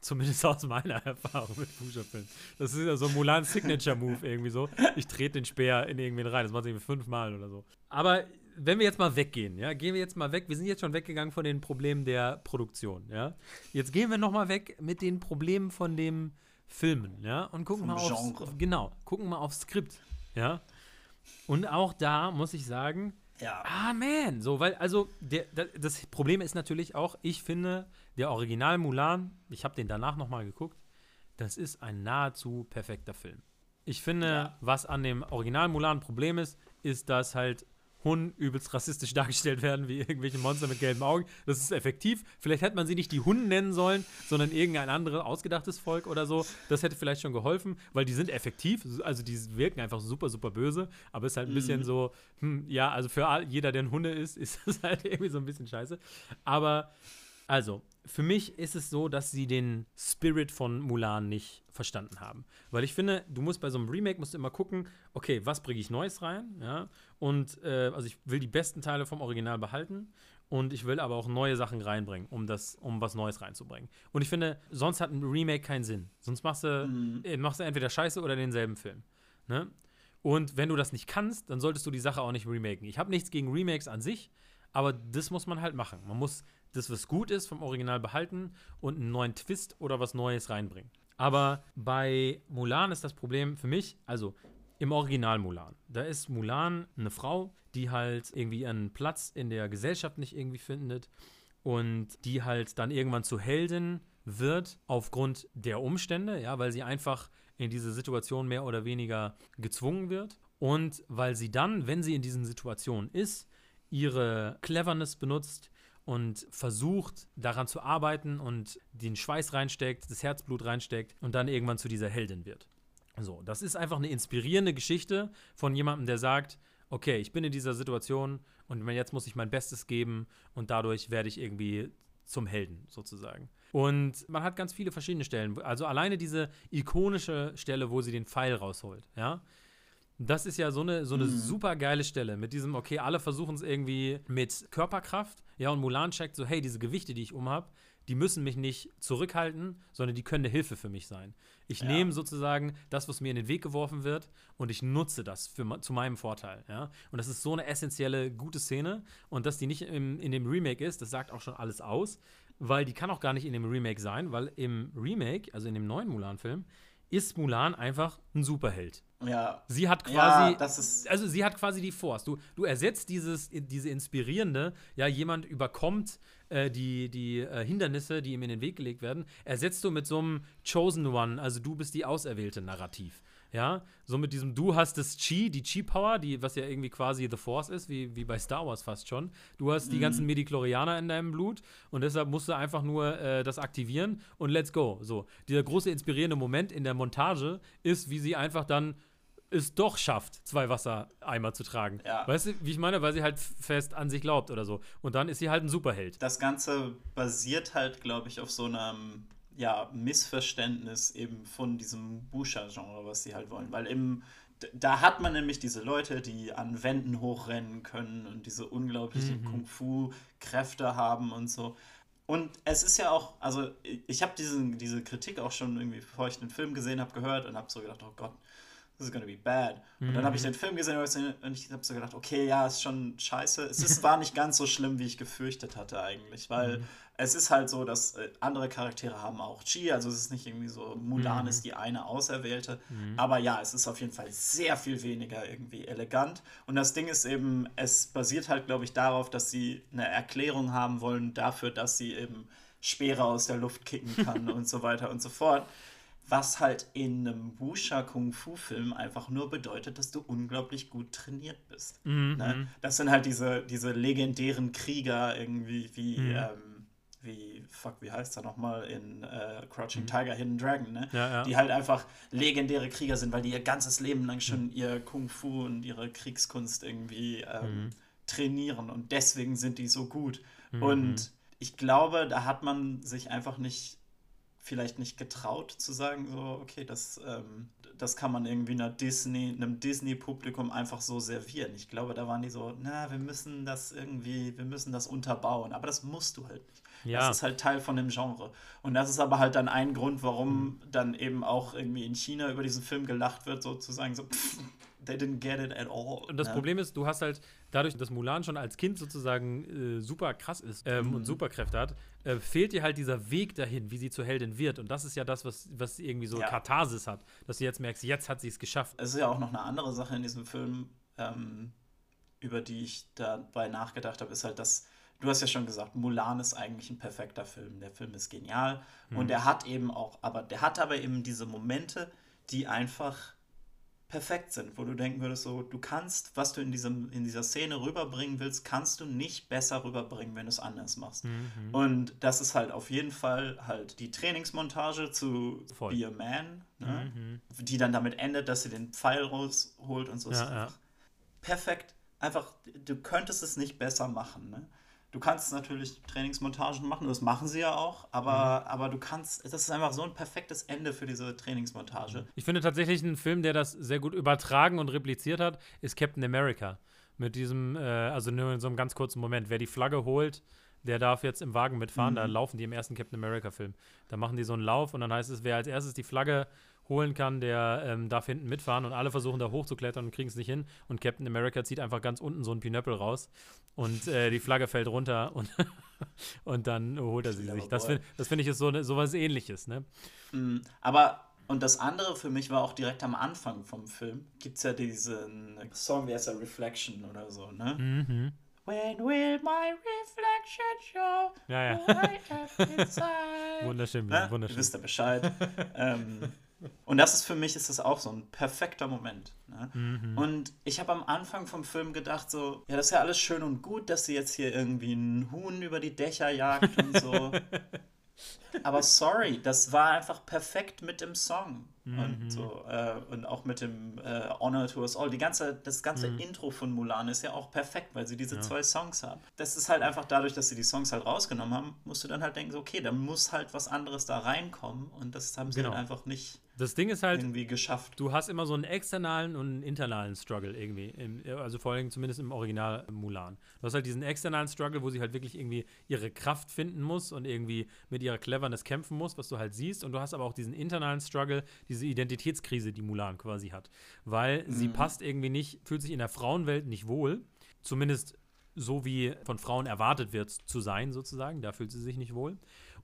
Zumindest aus meiner Erfahrung mit Fußballfilmen. Das ist ja so ein Mulan Signature Move irgendwie so. Ich trete den Speer in irgendwen rein. Das macht irgendwie fünfmal oder so. Aber wenn wir jetzt mal weggehen, ja, gehen wir jetzt mal weg. Wir sind jetzt schon weggegangen von den Problemen der Produktion, ja. Jetzt gehen wir noch mal weg mit den Problemen von dem Filmen, ja, und gucken Vom mal aufs, genau, gucken mal aufs Skript, ja. Und auch da muss ich sagen,
ja.
Ah, man. So, weil, also, der, das Problem ist natürlich auch, ich finde, der Original Mulan, ich habe den danach nochmal geguckt, das ist ein nahezu perfekter Film. Ich finde, ja. was an dem Original Mulan Problem ist, ist, dass halt Hunden übelst rassistisch dargestellt werden, wie irgendwelche Monster mit gelben Augen. Das ist effektiv. Vielleicht hätte man sie nicht die Hunden nennen sollen, sondern irgendein anderes ausgedachtes Volk oder so. Das hätte vielleicht schon geholfen, weil die sind effektiv. Also die wirken einfach super, super böse. Aber es ist halt ein mhm. bisschen so, hm, ja, also für jeder, der ein Hunde ist, ist das halt irgendwie so ein bisschen scheiße. Aber also, für mich ist es so, dass sie den Spirit von Mulan nicht verstanden haben. Weil ich finde, du musst bei so einem Remake musst du immer gucken, okay, was bringe ich Neues rein, ja? Und äh, also ich will die besten Teile vom Original behalten und ich will aber auch neue Sachen reinbringen, um das, um was Neues reinzubringen. Und ich finde, sonst hat ein Remake keinen Sinn. Sonst machst du, mhm. äh, machst du entweder Scheiße oder denselben Film. Ne? Und wenn du das nicht kannst, dann solltest du die Sache auch nicht remaken. Ich habe nichts gegen Remakes an sich, aber das muss man halt machen. Man muss das, was gut ist, vom Original behalten und einen neuen Twist oder was Neues reinbringen. Aber bei Mulan ist das Problem für mich, also im Original Mulan, da ist Mulan eine Frau, die halt irgendwie einen Platz in der Gesellschaft nicht irgendwie findet und die halt dann irgendwann zu Heldin wird aufgrund der Umstände, ja, weil sie einfach in diese Situation mehr oder weniger gezwungen wird und weil sie dann, wenn sie in diesen Situationen ist, ihre Cleverness benutzt, und versucht daran zu arbeiten und den Schweiß reinsteckt, das Herzblut reinsteckt und dann irgendwann zu dieser Heldin wird. So, das ist einfach eine inspirierende Geschichte von jemandem, der sagt, okay, ich bin in dieser Situation und jetzt muss ich mein Bestes geben und dadurch werde ich irgendwie zum Helden sozusagen. Und man hat ganz viele verschiedene Stellen. Also alleine diese ikonische Stelle, wo sie den Pfeil rausholt, ja. Das ist ja so eine, so eine mhm. super geile Stelle mit diesem, okay, alle versuchen es irgendwie mit Körperkraft. Ja, und Mulan checkt so, hey, diese Gewichte, die ich umhab, die müssen mich nicht zurückhalten, sondern die können eine Hilfe für mich sein. Ich ja. nehme sozusagen das, was mir in den Weg geworfen wird, und ich nutze das für, zu meinem Vorteil. Ja? Und das ist so eine essentielle, gute Szene. Und dass die nicht im, in dem Remake ist, das sagt auch schon alles aus, weil die kann auch gar nicht in dem Remake sein, weil im Remake, also in dem neuen Mulan-Film, ist Mulan einfach ein Superheld.
Ja.
Sie hat quasi,
ja, das ist
also sie hat quasi die Force. Du, du ersetzt dieses, diese inspirierende, ja, jemand überkommt äh, die, die äh, Hindernisse, die ihm in den Weg gelegt werden, ersetzt du mit so einem Chosen One, also du bist die auserwählte Narrativ. Ja, so mit diesem, du hast das Chi, die Chi-Power, die, was ja irgendwie quasi The Force ist, wie, wie bei Star Wars fast schon. Du hast mhm. die ganzen Mediklorianer in deinem Blut und deshalb musst du einfach nur äh, das aktivieren und let's go. So, dieser große inspirierende Moment in der Montage ist, wie sie einfach dann es doch schafft, zwei Wassereimer zu tragen. Ja. Weißt du, wie ich meine? Weil sie halt fest an sich glaubt oder so. Und dann ist sie halt ein Superheld.
Das Ganze basiert halt, glaube ich, auf so einem ja, Missverständnis eben von diesem Busha-Genre, was sie halt wollen. Weil im, da hat man nämlich diese Leute, die an Wänden hochrennen können und diese unglaublichen mhm. Kung-Fu-Kräfte haben und so. Und es ist ja auch, also ich habe diese Kritik auch schon irgendwie, bevor ich den Film gesehen habe, gehört und habe so gedacht, oh Gott, this is gonna be bad. Und dann habe ich mhm. den Film gesehen und ich habe so gedacht, okay, ja, ist schon scheiße. Es ist, war nicht ganz so schlimm, wie ich gefürchtet hatte eigentlich, weil mhm. es ist halt so, dass äh, andere Charaktere haben auch Chi, also es ist nicht irgendwie so, Mulan mhm. ist die eine Auserwählte, mhm. aber ja, es ist auf jeden Fall sehr viel weniger irgendwie elegant. Und das Ding ist eben, es basiert halt, glaube ich, darauf, dass sie eine Erklärung haben wollen dafür, dass sie eben Speere aus der Luft kicken kann und so weiter und so fort was halt in einem Wusha Kung Fu Film einfach nur bedeutet, dass du unglaublich gut trainiert bist.
Mhm.
Ne? Das sind halt diese, diese legendären Krieger irgendwie wie,
Mhm.
ähm, wie, fuck, wie heißt er nochmal in äh, Crouching Tiger, Hidden Dragon, ne?
Mhm. Ja, ja.
Die halt einfach legendäre Krieger sind, weil die ihr ganzes Leben lang
Mhm.
schon ihr Kung Fu und ihre Kriegskunst irgendwie ähm,
Mhm.
trainieren und deswegen sind die so gut.
Mhm.
Und ich glaube, da hat man sich einfach nicht, vielleicht nicht getraut zu sagen, so, okay, das, ähm, das kann man irgendwie einer Disney, einem Disney-Publikum einfach so servieren. Ich glaube, da waren die so, na, wir müssen das irgendwie, wir müssen das unterbauen. Aber das musst du halt nicht.
Ja.
Das ist halt Teil von dem Genre. Und das ist aber halt dann ein Grund, warum dann eben auch irgendwie in China über diesen Film gelacht wird, sozusagen so, pff, they didn't get it at all.
Und das
ne?
Problem ist, du hast halt dadurch, dass Mulan schon als Kind sozusagen äh, super krass ist ähm,
Mhm.
und Superkräfte hat, äh, fehlt dir halt dieser Weg dahin, wie sie zur Heldin wird. Und das ist ja das, was, was irgendwie so
Ja.
Katharsis hat, dass du jetzt merkst, jetzt hat sie es geschafft.
Es ist ja auch noch eine andere Sache in diesem Film, ähm, über die ich dabei nachgedacht habe, ist halt, dass du hast ja schon gesagt, Mulan ist eigentlich ein perfekter Film. Der Film ist genial und er hat eben auch, aber der hat aber eben diese Momente, die einfach perfekt sind, wo du denken würdest, so, du kannst, was du in, diesem, in dieser Szene rüberbringen willst, kannst du nicht besser rüberbringen, wenn du es anders machst.
Mhm.
Und das ist halt auf jeden Fall halt die Trainingsmontage zu
Voll.
Be a Man, ne?
Mhm.
die dann damit endet, dass sie den Pfeil rausholt und so.
Ja,
ist
ja.
einfach perfekt. Einfach, du könntest es nicht besser machen. Ne? Du kannst natürlich Trainingsmontagen machen, das machen sie ja auch, aber,
Mhm.
aber du kannst, das ist einfach so ein perfektes Ende für diese Trainingsmontage.
Ich finde tatsächlich ein Film, der das sehr gut übertragen und repliziert hat, ist Captain America. Mit diesem, äh, also nur in so einem ganz kurzen Moment. Wer die Flagge holt, der darf jetzt im Wagen mitfahren. Da laufen die im ersten Captain America-Film. Da machen die so einen Lauf und dann heißt es, wer als erstes die Flagge holen kann, der ähm, darf hinten mitfahren und alle versuchen da hochzuklettern und kriegen es nicht hin. Und Captain America zieht einfach ganz unten so einen Pinöppel raus und äh, die Flagge fällt runter und, und dann holt er sie sich. Das finde das find ich ist so, ne, so was ähnliches, ne?
Mm, Aber, und das andere für mich war auch direkt am Anfang vom Film, gibt es ja diesen Song, wie heißt der, Reflection oder so, ne?
Mhm.
When will my reflection show
Ja, ja.
I am inside?
Wunderschön,
Ne? Ihr
wunderschön.
wisst ja Bescheid. ähm, und das ist für mich ist das auch so ein perfekter Moment. Ne?
Mhm.
Und ich habe am Anfang vom Film gedacht, so, ja, das ist ja alles schön und gut, dass sie jetzt hier irgendwie einen Huhn über die Dächer jagt und so. Aber sorry, das war einfach perfekt mit dem Song.
Mhm.
Und so, äh, und auch mit dem äh, Honor to Us All. Die ganze, das ganze
Mhm.
Intro von Mulan ist ja auch perfekt, weil sie diese zwei Songs haben. Das ist halt einfach dadurch, dass sie die Songs halt rausgenommen haben, musst du dann halt denken, so, okay, da muss halt was anderes da reinkommen. Und das haben sie
Genau.
halt einfach nicht
Das Ding ist halt,
irgendwie geschafft.
du hast immer so einen externalen und einen internalen Struggle irgendwie. Im, also vor allem zumindest im Original Mulan. Du hast halt diesen externalen Struggle, wo sie halt wirklich irgendwie ihre Kraft finden muss und irgendwie mit ihrer Cleverness kämpfen muss, was du halt siehst. Und du hast aber auch diesen internalen Struggle, diese Identitätskrise, die Mulan quasi hat. Weil sie passt irgendwie nicht, fühlt sich in der Frauenwelt nicht wohl. Zumindest so wie von Frauen erwartet wird zu sein, sozusagen. Da fühlt sie sich nicht wohl.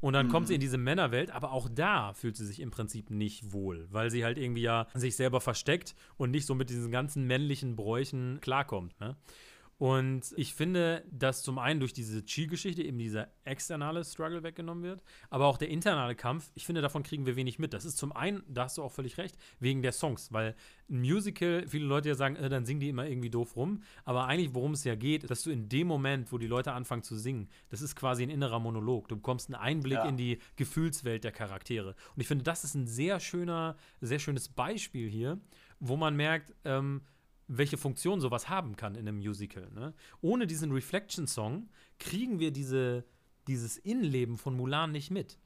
Und dann kommt sie in diese Männerwelt, aber auch da fühlt sie sich im Prinzip nicht wohl, weil sie halt irgendwie ja sich selber versteckt und nicht so mit diesen ganzen männlichen Bräuchen klarkommt. Ne? Und ich finde, dass zum einen durch diese Chi-Geschichte eben dieser externe Struggle weggenommen wird, aber auch der internale Kampf, ich finde, davon kriegen wir wenig mit. Das ist zum einen, da hast du auch völlig recht, wegen der Songs, weil ein Musical, viele Leute ja sagen, äh, dann singen die immer irgendwie doof rum, aber eigentlich, worum es ja geht, dass du in dem Moment, wo die Leute anfangen zu singen, das ist quasi ein innerer Monolog. Du bekommst einen Einblick
Ja.
in die Gefühlswelt der Charaktere. Und ich finde, das ist ein sehr schöner, sehr schönes Beispiel hier, wo man merkt, ähm, welche Funktion sowas haben kann in einem Musical. Ne? Ohne diesen Reflection-Song kriegen wir diese, dieses Innenleben von Mulan nicht mit.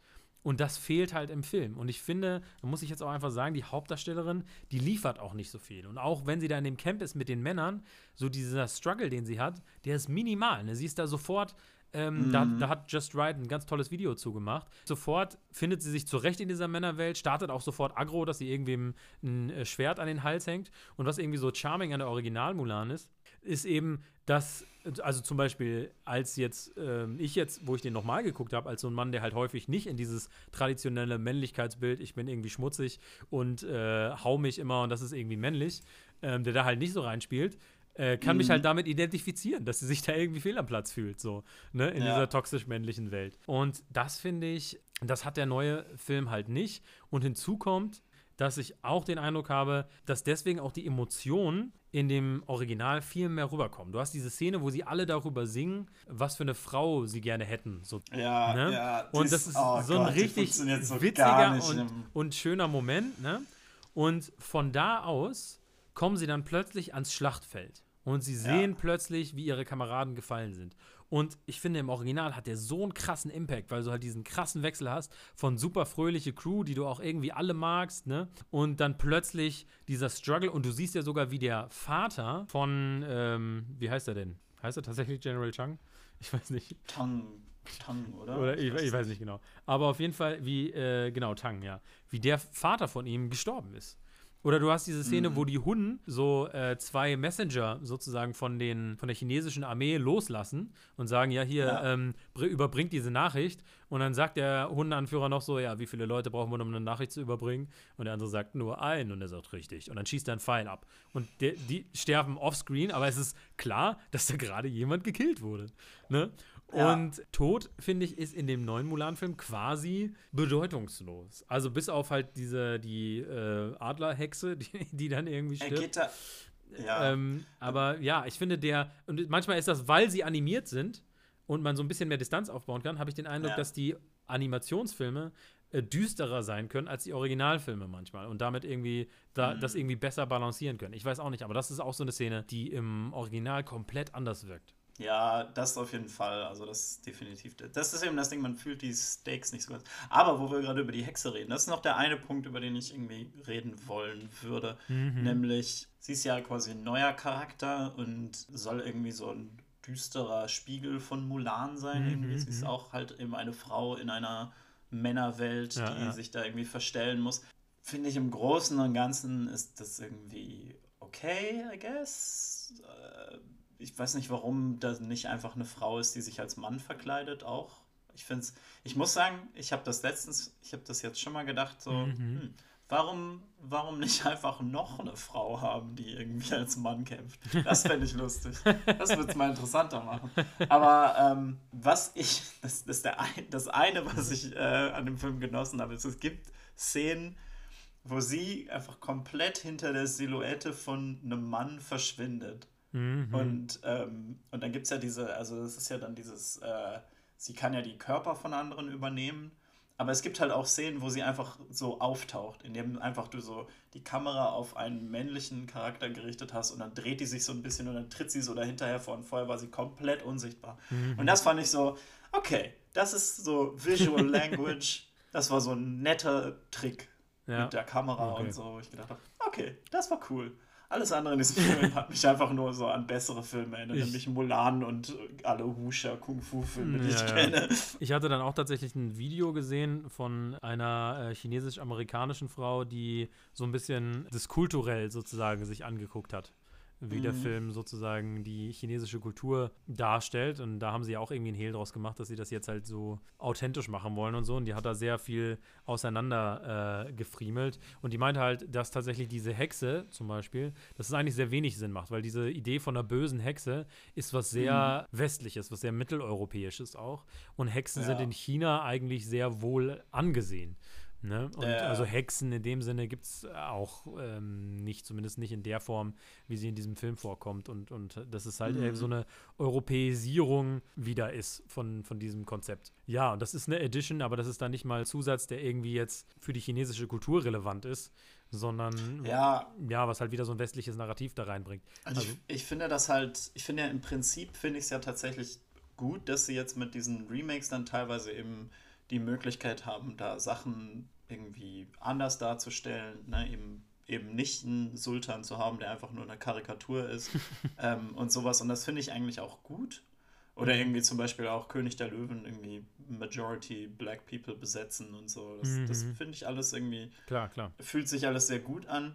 Und das fehlt halt im Film. Und ich finde, da muss ich jetzt auch einfach sagen, die Hauptdarstellerin, die liefert auch nicht so viel. Und auch wenn sie da in dem Camp ist mit den Männern, so dieser Struggle, den sie hat, der ist minimal. Ne? Sie ist da sofort, ähm, da, da hat Just Right ein ganz tolles Video zugemacht. Sofort findet sie sich zurecht in dieser Männerwelt, startet auch sofort aggro, dass sie irgendwem ein äh, Schwert an den Hals hängt. Und was irgendwie so charming an der Original-Mulan ist, ist eben, dass, also zum Beispiel, als jetzt ähm, ich jetzt, wo ich den nochmal geguckt habe, als so ein Mann, der halt häufig nicht in dieses traditionelle Männlichkeitsbild, ich bin irgendwie schmutzig und äh, hau mich immer und das ist irgendwie männlich, ähm, der da halt nicht so reinspielt, äh, kann mhm. mich halt damit identifizieren, dass sie sich da irgendwie fehl am Platz fühlt, so, ne, in ja. dieser toxisch-männlichen Welt. Und das finde ich, das hat der neue Film halt nicht. Und hinzu kommt, dass ich auch den Eindruck habe, dass deswegen auch die Emotionen in dem Original viel mehr rüberkommen. Du hast diese Szene, wo sie alle darüber singen, was für eine Frau sie gerne hätten. So,
ja, ne? ja.
Und das ist oh so Gott, ein richtig so witziger und, und, schöner Moment. Ne? Und von da aus kommen sie dann plötzlich ans Schlachtfeld. Und sie sehen ja. plötzlich, wie ihre Kameraden gefallen sind. Und ich finde, im Original hat der so einen krassen Impact, weil du halt diesen krassen Wechsel hast von super fröhliche Crew, die du auch irgendwie alle magst, ne? Und dann plötzlich dieser Struggle und du siehst ja sogar, wie der Vater von, ähm, wie heißt er denn? Heißt er tatsächlich General Chang? Ich weiß nicht.
Tang. Tang, oder?
oder ich, ich, weiß nicht genau. Aber auf jeden Fall, wie, äh, genau, Tang, ja. Wie der Vater von ihm gestorben ist. Oder du hast diese Szene, mhm. wo die Hunden so äh, zwei Messenger sozusagen von, den, von der chinesischen Armee loslassen und sagen, ja, hier, ja. Ähm, überbringt diese Nachricht. Und dann sagt der Hundeanführer noch so, ja, wie viele Leute brauchen wir, um eine Nachricht zu überbringen? Und der andere sagt, nur ein. Und er sagt, richtig. Und dann schießt er einen Pfeil ab. Und der, die sterben offscreen, aber es ist klar, dass da gerade jemand gekillt wurde. Ne? Ja. Und Tod, finde ich, ist in dem neuen Mulan-Film quasi bedeutungslos. Also bis auf halt diese, die äh, Adlerhexe, die, die dann irgendwie stirbt. Er geht da. Ja. Ähm, aber ja, ich finde der, und manchmal ist das, weil sie animiert sind und man so ein bisschen mehr Distanz aufbauen kann, habe ich den Eindruck, ja. dass die Animationsfilme äh, düsterer sein können als die Originalfilme manchmal und damit irgendwie da, mhm. das irgendwie besser balancieren können. Ich weiß auch nicht, aber das ist auch so eine Szene, die im Original komplett anders wirkt.
Ja, das auf jeden Fall. Also das ist definitiv. Das ist eben das Ding, man fühlt die Stakes nicht so ganz. Aber wo wir gerade über die Hexe reden, das ist noch der eine Punkt, über den ich irgendwie reden wollen würde. Mhm. Nämlich, sie ist ja quasi ein neuer Charakter und soll irgendwie so ein düsterer Spiegel von Mulan sein. Mhm. Irgendwie. Sie ist mhm. auch halt eben eine Frau in einer Männerwelt, ja, die ja. sich da irgendwie verstellen muss. Finde ich im Großen und Ganzen ist das irgendwie okay, I guess. Äh, ich weiß nicht, warum da nicht einfach eine Frau ist, die sich als Mann verkleidet auch. Ich finde es, ich muss sagen, ich habe das letztens, ich habe das jetzt schon mal gedacht, so, mhm. hm, warum, warum nicht einfach noch eine Frau haben, die irgendwie als Mann kämpft? Das fände ich lustig. Das würde es mal interessanter machen. Aber ähm, was ich, das, das ist der ein, das eine, was ich äh, an dem Film genossen habe, ist, es gibt Szenen, wo sie einfach komplett hinter der Silhouette von einem Mann verschwindet. Mhm. Und, ähm, und dann gibt es ja diese, also es ist ja dann dieses, äh, sie kann ja die Körper von anderen übernehmen, aber es gibt halt auch Szenen, wo sie einfach so auftaucht, indem einfach du so die Kamera auf einen männlichen Charakter gerichtet hast und dann dreht die sich so ein bisschen und dann tritt sie so dahinter hervor und vorher war sie komplett unsichtbar. Mhm. Und das fand ich so, okay, das ist so Visual Language, das war so ein netter Trick ja. mit der Kamera okay. und so. Ich gedacht habe, okay, das war cool. Alles andere in diesem Film hat mich einfach nur so an bessere Filme erinnert, ich, nämlich Mulan und alle Husha Kung-Fu-Filme, die ja, ich kenne.
Ich hatte dann auch tatsächlich ein Video gesehen von einer äh, chinesisch-amerikanischen Frau, die so ein bisschen das kulturell sozusagen sich angeguckt hat wie mhm. der Film sozusagen die chinesische Kultur darstellt. Und da haben sie auch irgendwie einen Hehl draus gemacht, dass sie das jetzt halt so authentisch machen wollen und so. Und die hat da sehr viel auseinander äh, gefriemelt. Und die meinte halt, dass tatsächlich diese Hexe zum Beispiel, dass es eigentlich sehr wenig Sinn macht, weil diese Idee von einer bösen Hexe ist was sehr mhm. westliches, was sehr mitteleuropäisches auch. Und Hexen ja. sind in China eigentlich sehr wohl angesehen. Ne? Und äh, also Hexen in dem Sinne gibt es auch ähm, nicht, zumindest nicht in der Form, wie sie in diesem Film vorkommt. Und, und dass es halt mhm. so eine Europäisierung wieder ist von, von diesem Konzept. Ja, und das ist eine Edition, aber das ist dann nicht mal Zusatz, der irgendwie jetzt für die chinesische Kultur relevant ist, sondern
ja,
ja was halt wieder so ein westliches Narrativ da reinbringt.
Also, also ich, ich finde das halt, ich finde ja im Prinzip finde ich es ja tatsächlich gut, dass sie jetzt mit diesen Remakes dann teilweise eben die Möglichkeit haben, da Sachen irgendwie anders darzustellen, ne? eben, eben nicht einen Sultan zu haben, der einfach nur eine Karikatur ist ähm, und sowas. Und das finde ich eigentlich auch gut. Oder irgendwie zum Beispiel auch König der Löwen irgendwie Majority Black People besetzen und so. Das, mhm. das finde ich alles irgendwie.
Klar, klar.
Fühlt sich alles sehr gut an.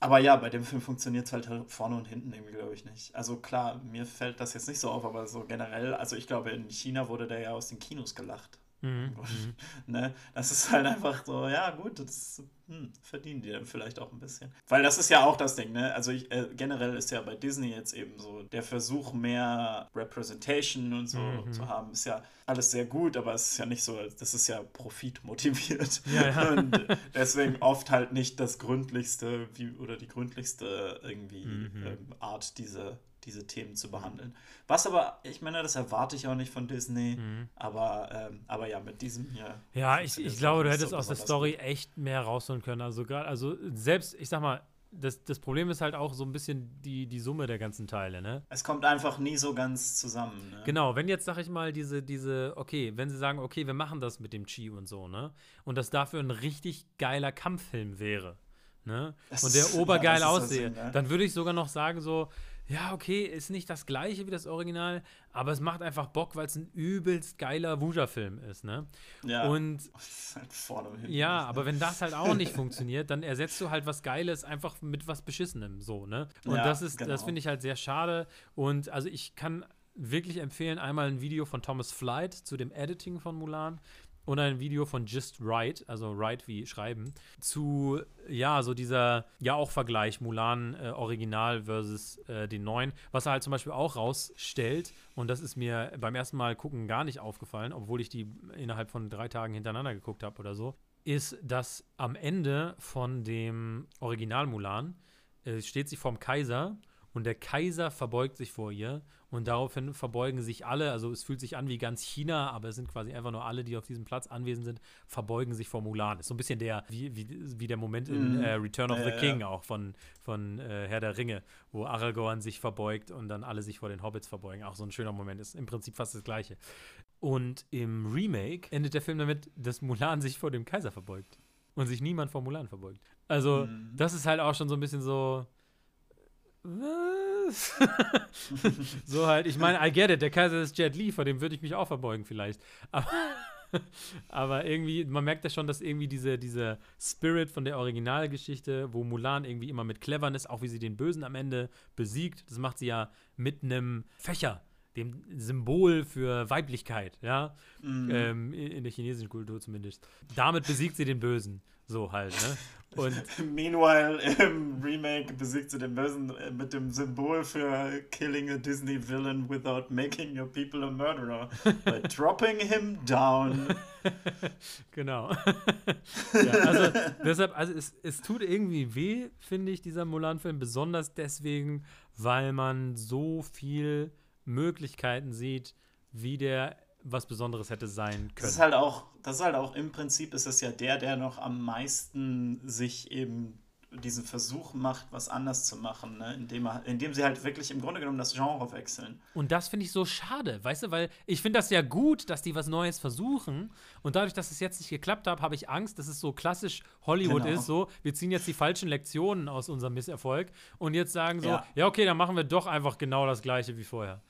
Aber ja, bei dem Film funktioniert es halt, halt vorne und hinten irgendwie, glaube ich, nicht. Also klar, mir fällt das jetzt nicht so auf, aber so generell, also ich glaube, in China wurde der ja aus den Kinos gelacht. Mhm. mhm. ne? Das ist halt einfach so, ja gut, das hm, verdienen die dann vielleicht auch ein bisschen. Weil das ist ja auch das Ding, ne? Also ich, äh, generell ist ja bei Disney jetzt eben so der Versuch, mehr Representation und so mhm. zu haben, ist ja alles sehr gut, aber es ist ja nicht so, das ist ja profitmotiviert. Ja, ja. Und deswegen oft halt nicht das gründlichste wie, oder die gründlichste irgendwie mhm. ähm, Art, diese diese Themen zu behandeln. Was aber, ich meine, das erwarte ich auch nicht von Disney, mhm. aber, ähm, aber ja, mit diesem hier.
Ja, ich, ich glaube, du hättest so aus der Story echt mehr rausholen können. Also gerade, also selbst, ich sag mal, das, das Problem ist halt auch so ein bisschen die, die Summe der ganzen Teile, ne?
Es kommt einfach nie so ganz zusammen, ne?
Genau, wenn jetzt, sag ich mal, diese, diese, okay, wenn sie sagen, okay, wir machen das mit dem Chi und so, ne? Und das dafür ein richtig geiler Kampffilm wäre, ne? Das und der obergeil ja, aussehe, ne? dann würde ich sogar noch sagen, so, ja, okay, ist nicht das gleiche wie das Original, aber es macht einfach Bock, weil es ein übelst geiler Wuja-Film ist, ne? Ja. Und halt vorne und ja, aber wenn das halt auch nicht funktioniert, dann ersetzt du halt was Geiles einfach mit was Beschissenem, so, ne? Und ja, das ist, genau. das finde ich halt sehr schade. Und also ich kann wirklich empfehlen, einmal ein Video von Thomas Flight zu dem Editing von Mulan und ein Video von Just Write, also Write wie schreiben, zu, ja, so dieser, ja auch Vergleich Mulan äh, Original versus äh, den neuen, was er halt zum Beispiel auch rausstellt, und das ist mir beim ersten Mal gucken gar nicht aufgefallen, obwohl ich die innerhalb von drei Tagen hintereinander geguckt habe oder so, ist, dass am Ende von dem Original Mulan äh, steht sie vorm Kaiser und der Kaiser verbeugt sich vor ihr und daraufhin verbeugen sich alle, also es fühlt sich an wie ganz China, aber es sind quasi einfach nur alle, die auf diesem Platz anwesend sind, verbeugen sich vor Mulan. Ist so ein bisschen der, wie, wie, wie der Moment in mhm. äh, Return of ja, the King ja. auch von, von äh, Herr der Ringe, wo Aragorn sich verbeugt und dann alle sich vor den Hobbits verbeugen. Auch so ein schöner Moment, ist im Prinzip fast das gleiche. Und im Remake endet der Film damit, dass Mulan sich vor dem Kaiser verbeugt und sich niemand vor Mulan verbeugt. Also, mhm. das ist halt auch schon so ein bisschen so, was? so halt, ich meine, I get it, der Kaiser ist Jet Li, vor dem würde ich mich auch verbeugen vielleicht. Aber, aber irgendwie, man merkt ja schon, dass irgendwie diese, diese Spirit von der Originalgeschichte, wo Mulan irgendwie immer mit Cleverness, auch wie sie den Bösen am Ende besiegt, das macht sie ja mit einem Fächer dem Symbol für Weiblichkeit, ja, mm. ähm, in der chinesischen Kultur zumindest. Damit besiegt sie den Bösen. So halt, ne?
Und Meanwhile im Remake besiegt sie den Bösen äh, mit dem Symbol für Killing a Disney Villain without making your people a murderer. By dropping him down.
genau. ja, also deshalb, also es, es tut irgendwie weh, finde ich, dieser Mulan-Film, besonders deswegen, weil man so viel Möglichkeiten sieht, wie der was Besonderes hätte sein können.
Das ist halt auch, das ist halt auch im Prinzip ist es ja der, der noch am meisten sich eben diesen Versuch macht, was anders zu machen, ne? indem, er, indem sie halt wirklich im Grunde genommen das Genre wechseln.
Und das finde ich so schade, weißt du, weil ich finde das ja gut, dass die was Neues versuchen und dadurch, dass es jetzt nicht geklappt hat, habe ich Angst, dass es so klassisch Hollywood genau. ist, so, wir ziehen jetzt die falschen Lektionen aus unserem Misserfolg und jetzt sagen so, ja. ja, okay, dann machen wir doch einfach genau das gleiche wie vorher.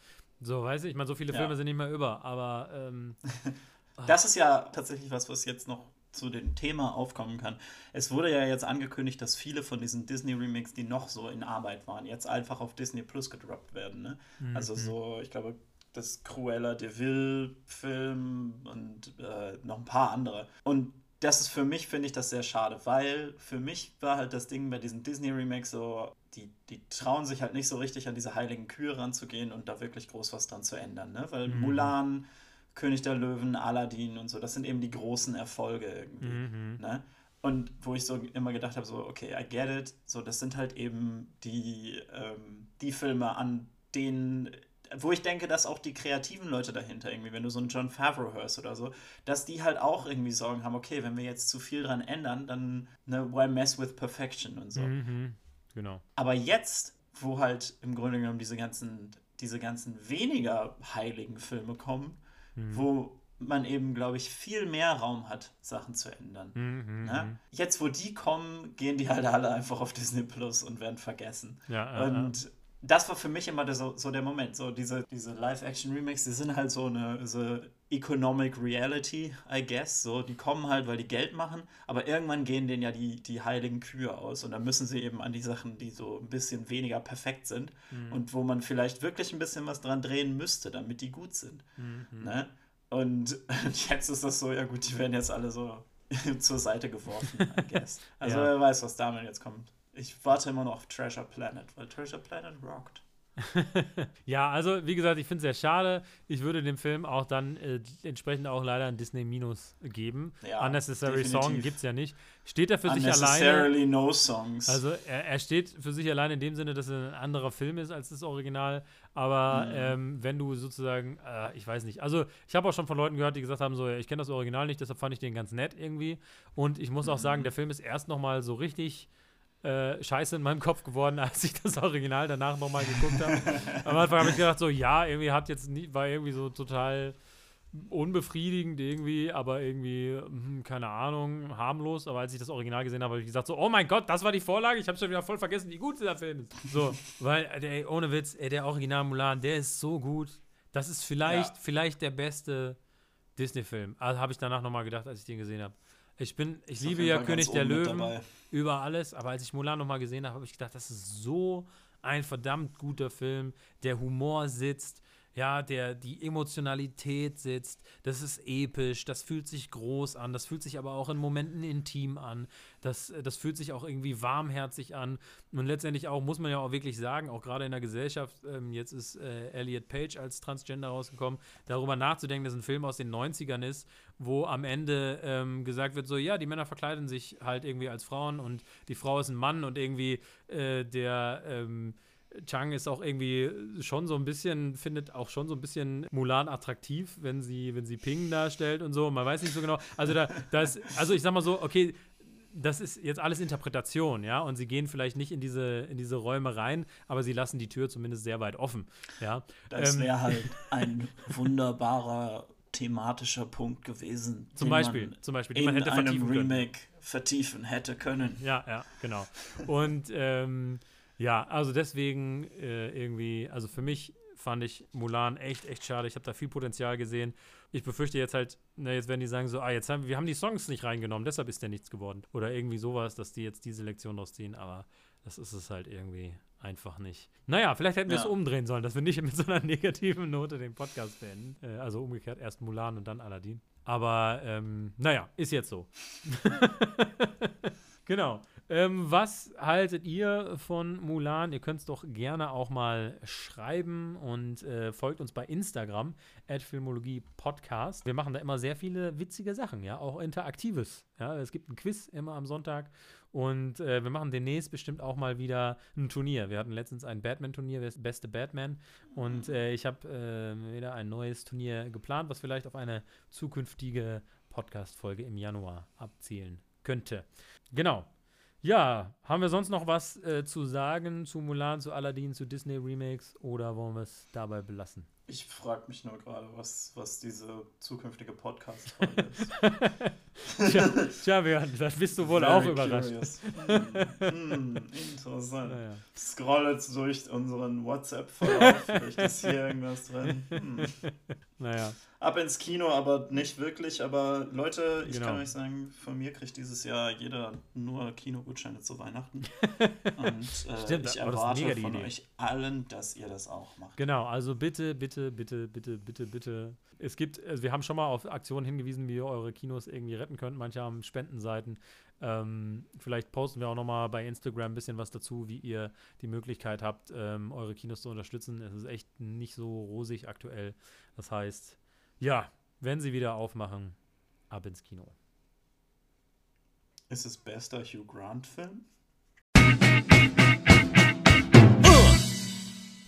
So, weißt du, ich meine, so viele Filme ja. sind nicht mehr über, aber. Ähm,
das ist ja tatsächlich was, was jetzt noch zu dem Thema aufkommen kann. Es wurde ja jetzt angekündigt, dass viele von diesen Disney-Remakes, die noch so in Arbeit waren, jetzt einfach auf Disney Plus gedroppt werden. Ne? Mhm. Also so, ich glaube, das Cruella de Vil-Film und äh, noch ein paar andere. Und das ist für mich, finde ich das sehr schade, weil für mich war halt das Ding bei diesen Disney-Remakes so, die, die trauen sich halt nicht so richtig an diese heiligen Kühe ranzugehen und da wirklich groß was dran zu ändern, ne? Weil mhm. Mulan, König der Löwen, Aladdin und so, das sind eben die großen Erfolge irgendwie, mhm. ne? Und wo ich so immer gedacht habe, so, okay, I get it, so, das sind halt eben die, ähm, die Filme, an denen wo ich denke, dass auch die kreativen Leute dahinter irgendwie, wenn du so einen John Favreau hörst oder so, dass die halt auch irgendwie Sorgen haben, okay, wenn wir jetzt zu viel dran ändern, dann ne, why mess with perfection und so. Mhm, genau. Aber jetzt, wo halt im Grunde genommen diese ganzen, diese ganzen weniger heiligen Filme kommen, mhm. wo man eben, glaube ich, viel mehr Raum hat, Sachen zu ändern. Mhm, ne? Mhm. Jetzt, wo die kommen, gehen die halt alle einfach auf Disney Plus und werden vergessen. Ja, und ja das war für mich immer der, so, so der Moment. So diese, diese Live-Action-Remakes, die sind halt so eine so Economic Reality, I guess. So, die kommen halt, weil die Geld machen, aber irgendwann gehen denen ja die, die heiligen Kühe aus und dann müssen sie eben an die Sachen, die so ein bisschen weniger perfekt sind mhm. und wo man vielleicht wirklich ein bisschen was dran drehen müsste, damit die gut sind. Mhm. Ne? Und jetzt ist das so, ja gut, die werden jetzt alle so zur Seite geworfen, I guess. Also ja. wer weiß, was damit jetzt kommt. Ich warte immer noch auf Treasure Planet, weil Treasure Planet rockt.
ja, also wie gesagt, ich finde es sehr schade. Ich würde dem Film auch dann äh, entsprechend auch leider ein Disney Minus geben. Ja, Unnecessary definitiv. Song gibt es ja nicht. Steht er für sich alleine?
Unnecessarily no songs.
Also er, er, steht für sich alleine in dem Sinne, dass er ein anderer Film ist als das Original. Aber mhm. ähm, wenn du sozusagen, äh, ich weiß nicht, also ich habe auch schon von Leuten gehört, die gesagt haben, so, ich kenne das Original nicht, deshalb fand ich den ganz nett irgendwie. Und ich muss auch sagen, mhm. der Film ist erst noch mal so richtig äh, Scheiße in meinem Kopf geworden, als ich das Original danach nochmal geguckt habe. Am Anfang habe ich gedacht, so, ja, irgendwie hat jetzt nie, war irgendwie so total unbefriedigend irgendwie, aber irgendwie, hm, keine Ahnung, harmlos. Aber als ich das Original gesehen habe, habe ich gesagt so, oh mein Gott, das war die Vorlage. Ich habe schon wieder voll vergessen, wie gut dieser Film ist. So, weil, ey, ohne Witz, ey, der Original Mulan, der ist so gut. Das ist vielleicht, ja. vielleicht der beste Disney-Film. Also habe ich danach nochmal gedacht, als ich den gesehen habe. Ich bin, ich liebe ja König der Löwen über alles, aber als ich Mulan nochmal gesehen habe, habe ich gedacht, das ist so ein verdammt guter Film. Der Humor sitzt, ja, der, die Emotionalität sitzt, das ist episch, das fühlt sich groß an, das fühlt sich aber auch in Momenten intim an, das, das fühlt sich auch irgendwie warmherzig an. Und letztendlich auch, muss man ja auch wirklich sagen, auch gerade in der Gesellschaft, ähm, jetzt ist äh, Elliot Page als Transgender rausgekommen, darüber nachzudenken, dass ein Film aus den 90ern ist, wo am Ende ähm, gesagt wird, so, ja, die Männer verkleiden sich halt irgendwie als Frauen und die Frau ist ein Mann und irgendwie äh, der, ähm, Chang ist auch irgendwie schon so ein bisschen, findet auch schon so ein bisschen Mulan attraktiv, wenn sie, wenn sie Ping darstellt und so. Man weiß nicht so genau. Also da, da ist, also ich sag mal so, okay, das ist jetzt alles Interpretation, ja, und sie gehen vielleicht nicht in diese, in diese Räume rein, aber sie lassen die Tür zumindest sehr weit offen, ja.
Das wäre ähm, halt ein wunderbarer thematischer Punkt gewesen.
Zum Beispiel, zum Beispiel,
den man hätte vertiefen einem Remake können. vertiefen hätte können.
Ja, ja, genau. Und ähm, ja, also deswegen äh, irgendwie, also für mich fand ich Mulan echt, echt schade. Ich habe da viel Potenzial gesehen. Ich befürchte jetzt halt, na, jetzt werden die sagen so, ah, jetzt haben wir haben die Songs nicht reingenommen, deshalb ist der nichts geworden. Oder irgendwie sowas, dass die jetzt diese Lektion draus ziehen, aber das ist es halt irgendwie einfach nicht. Naja, vielleicht hätten wir ja. es umdrehen sollen, dass wir nicht mit so einer negativen Note den Podcast beenden. Äh, also umgekehrt, erst Mulan und dann Aladdin. Aber ähm, naja, ist jetzt so. genau. Ähm, was haltet ihr von Mulan? Ihr könnt es doch gerne auch mal schreiben und äh, folgt uns bei Instagram, Filmologie Podcast. Wir machen da immer sehr viele witzige Sachen, ja, auch Interaktives. Ja, es gibt ein Quiz immer am Sonntag und äh, wir machen demnächst bestimmt auch mal wieder ein Turnier. Wir hatten letztens ein Batman-Turnier, das beste Batman. Und äh, ich habe äh, wieder ein neues Turnier geplant, was vielleicht auf eine zukünftige Podcast-Folge im Januar abzielen könnte. Genau. Ja, haben wir sonst noch was äh, zu sagen zu Mulan, zu Aladdin, zu Disney Remakes oder wollen wir es dabei belassen?
Ich frage mich nur gerade, was, was diese zukünftige Podcast-Folge ist.
tja, tja, Björn, das bist du wohl Very auch überrascht.
hm, hm, interessant. Naja. Scroll jetzt durch unseren WhatsApp-Verlauf. Vielleicht ist hier irgendwas drin. Hm.
Naja.
Ab ins Kino, aber nicht wirklich. Aber Leute, ich genau. kann euch sagen, von mir kriegt dieses Jahr jeder nur Kinogutscheine zu Weihnachten. Und äh, Stimmt, ich erwarte von Idee. euch allen, dass ihr das auch macht.
Genau, also bitte, bitte, bitte, bitte, bitte, bitte. Es gibt, also wir haben schon mal auf Aktionen hingewiesen, wie ihr eure Kinos irgendwie retten könnt. Manche haben Spendenseiten. Ähm, vielleicht posten wir auch noch mal bei Instagram ein bisschen was dazu, wie ihr die Möglichkeit habt, ähm, eure Kinos zu unterstützen. Es ist echt nicht so rosig aktuell. Das heißt, ja, wenn sie wieder aufmachen, ab ins Kino.
Ist es bester Hugh Grant-Film?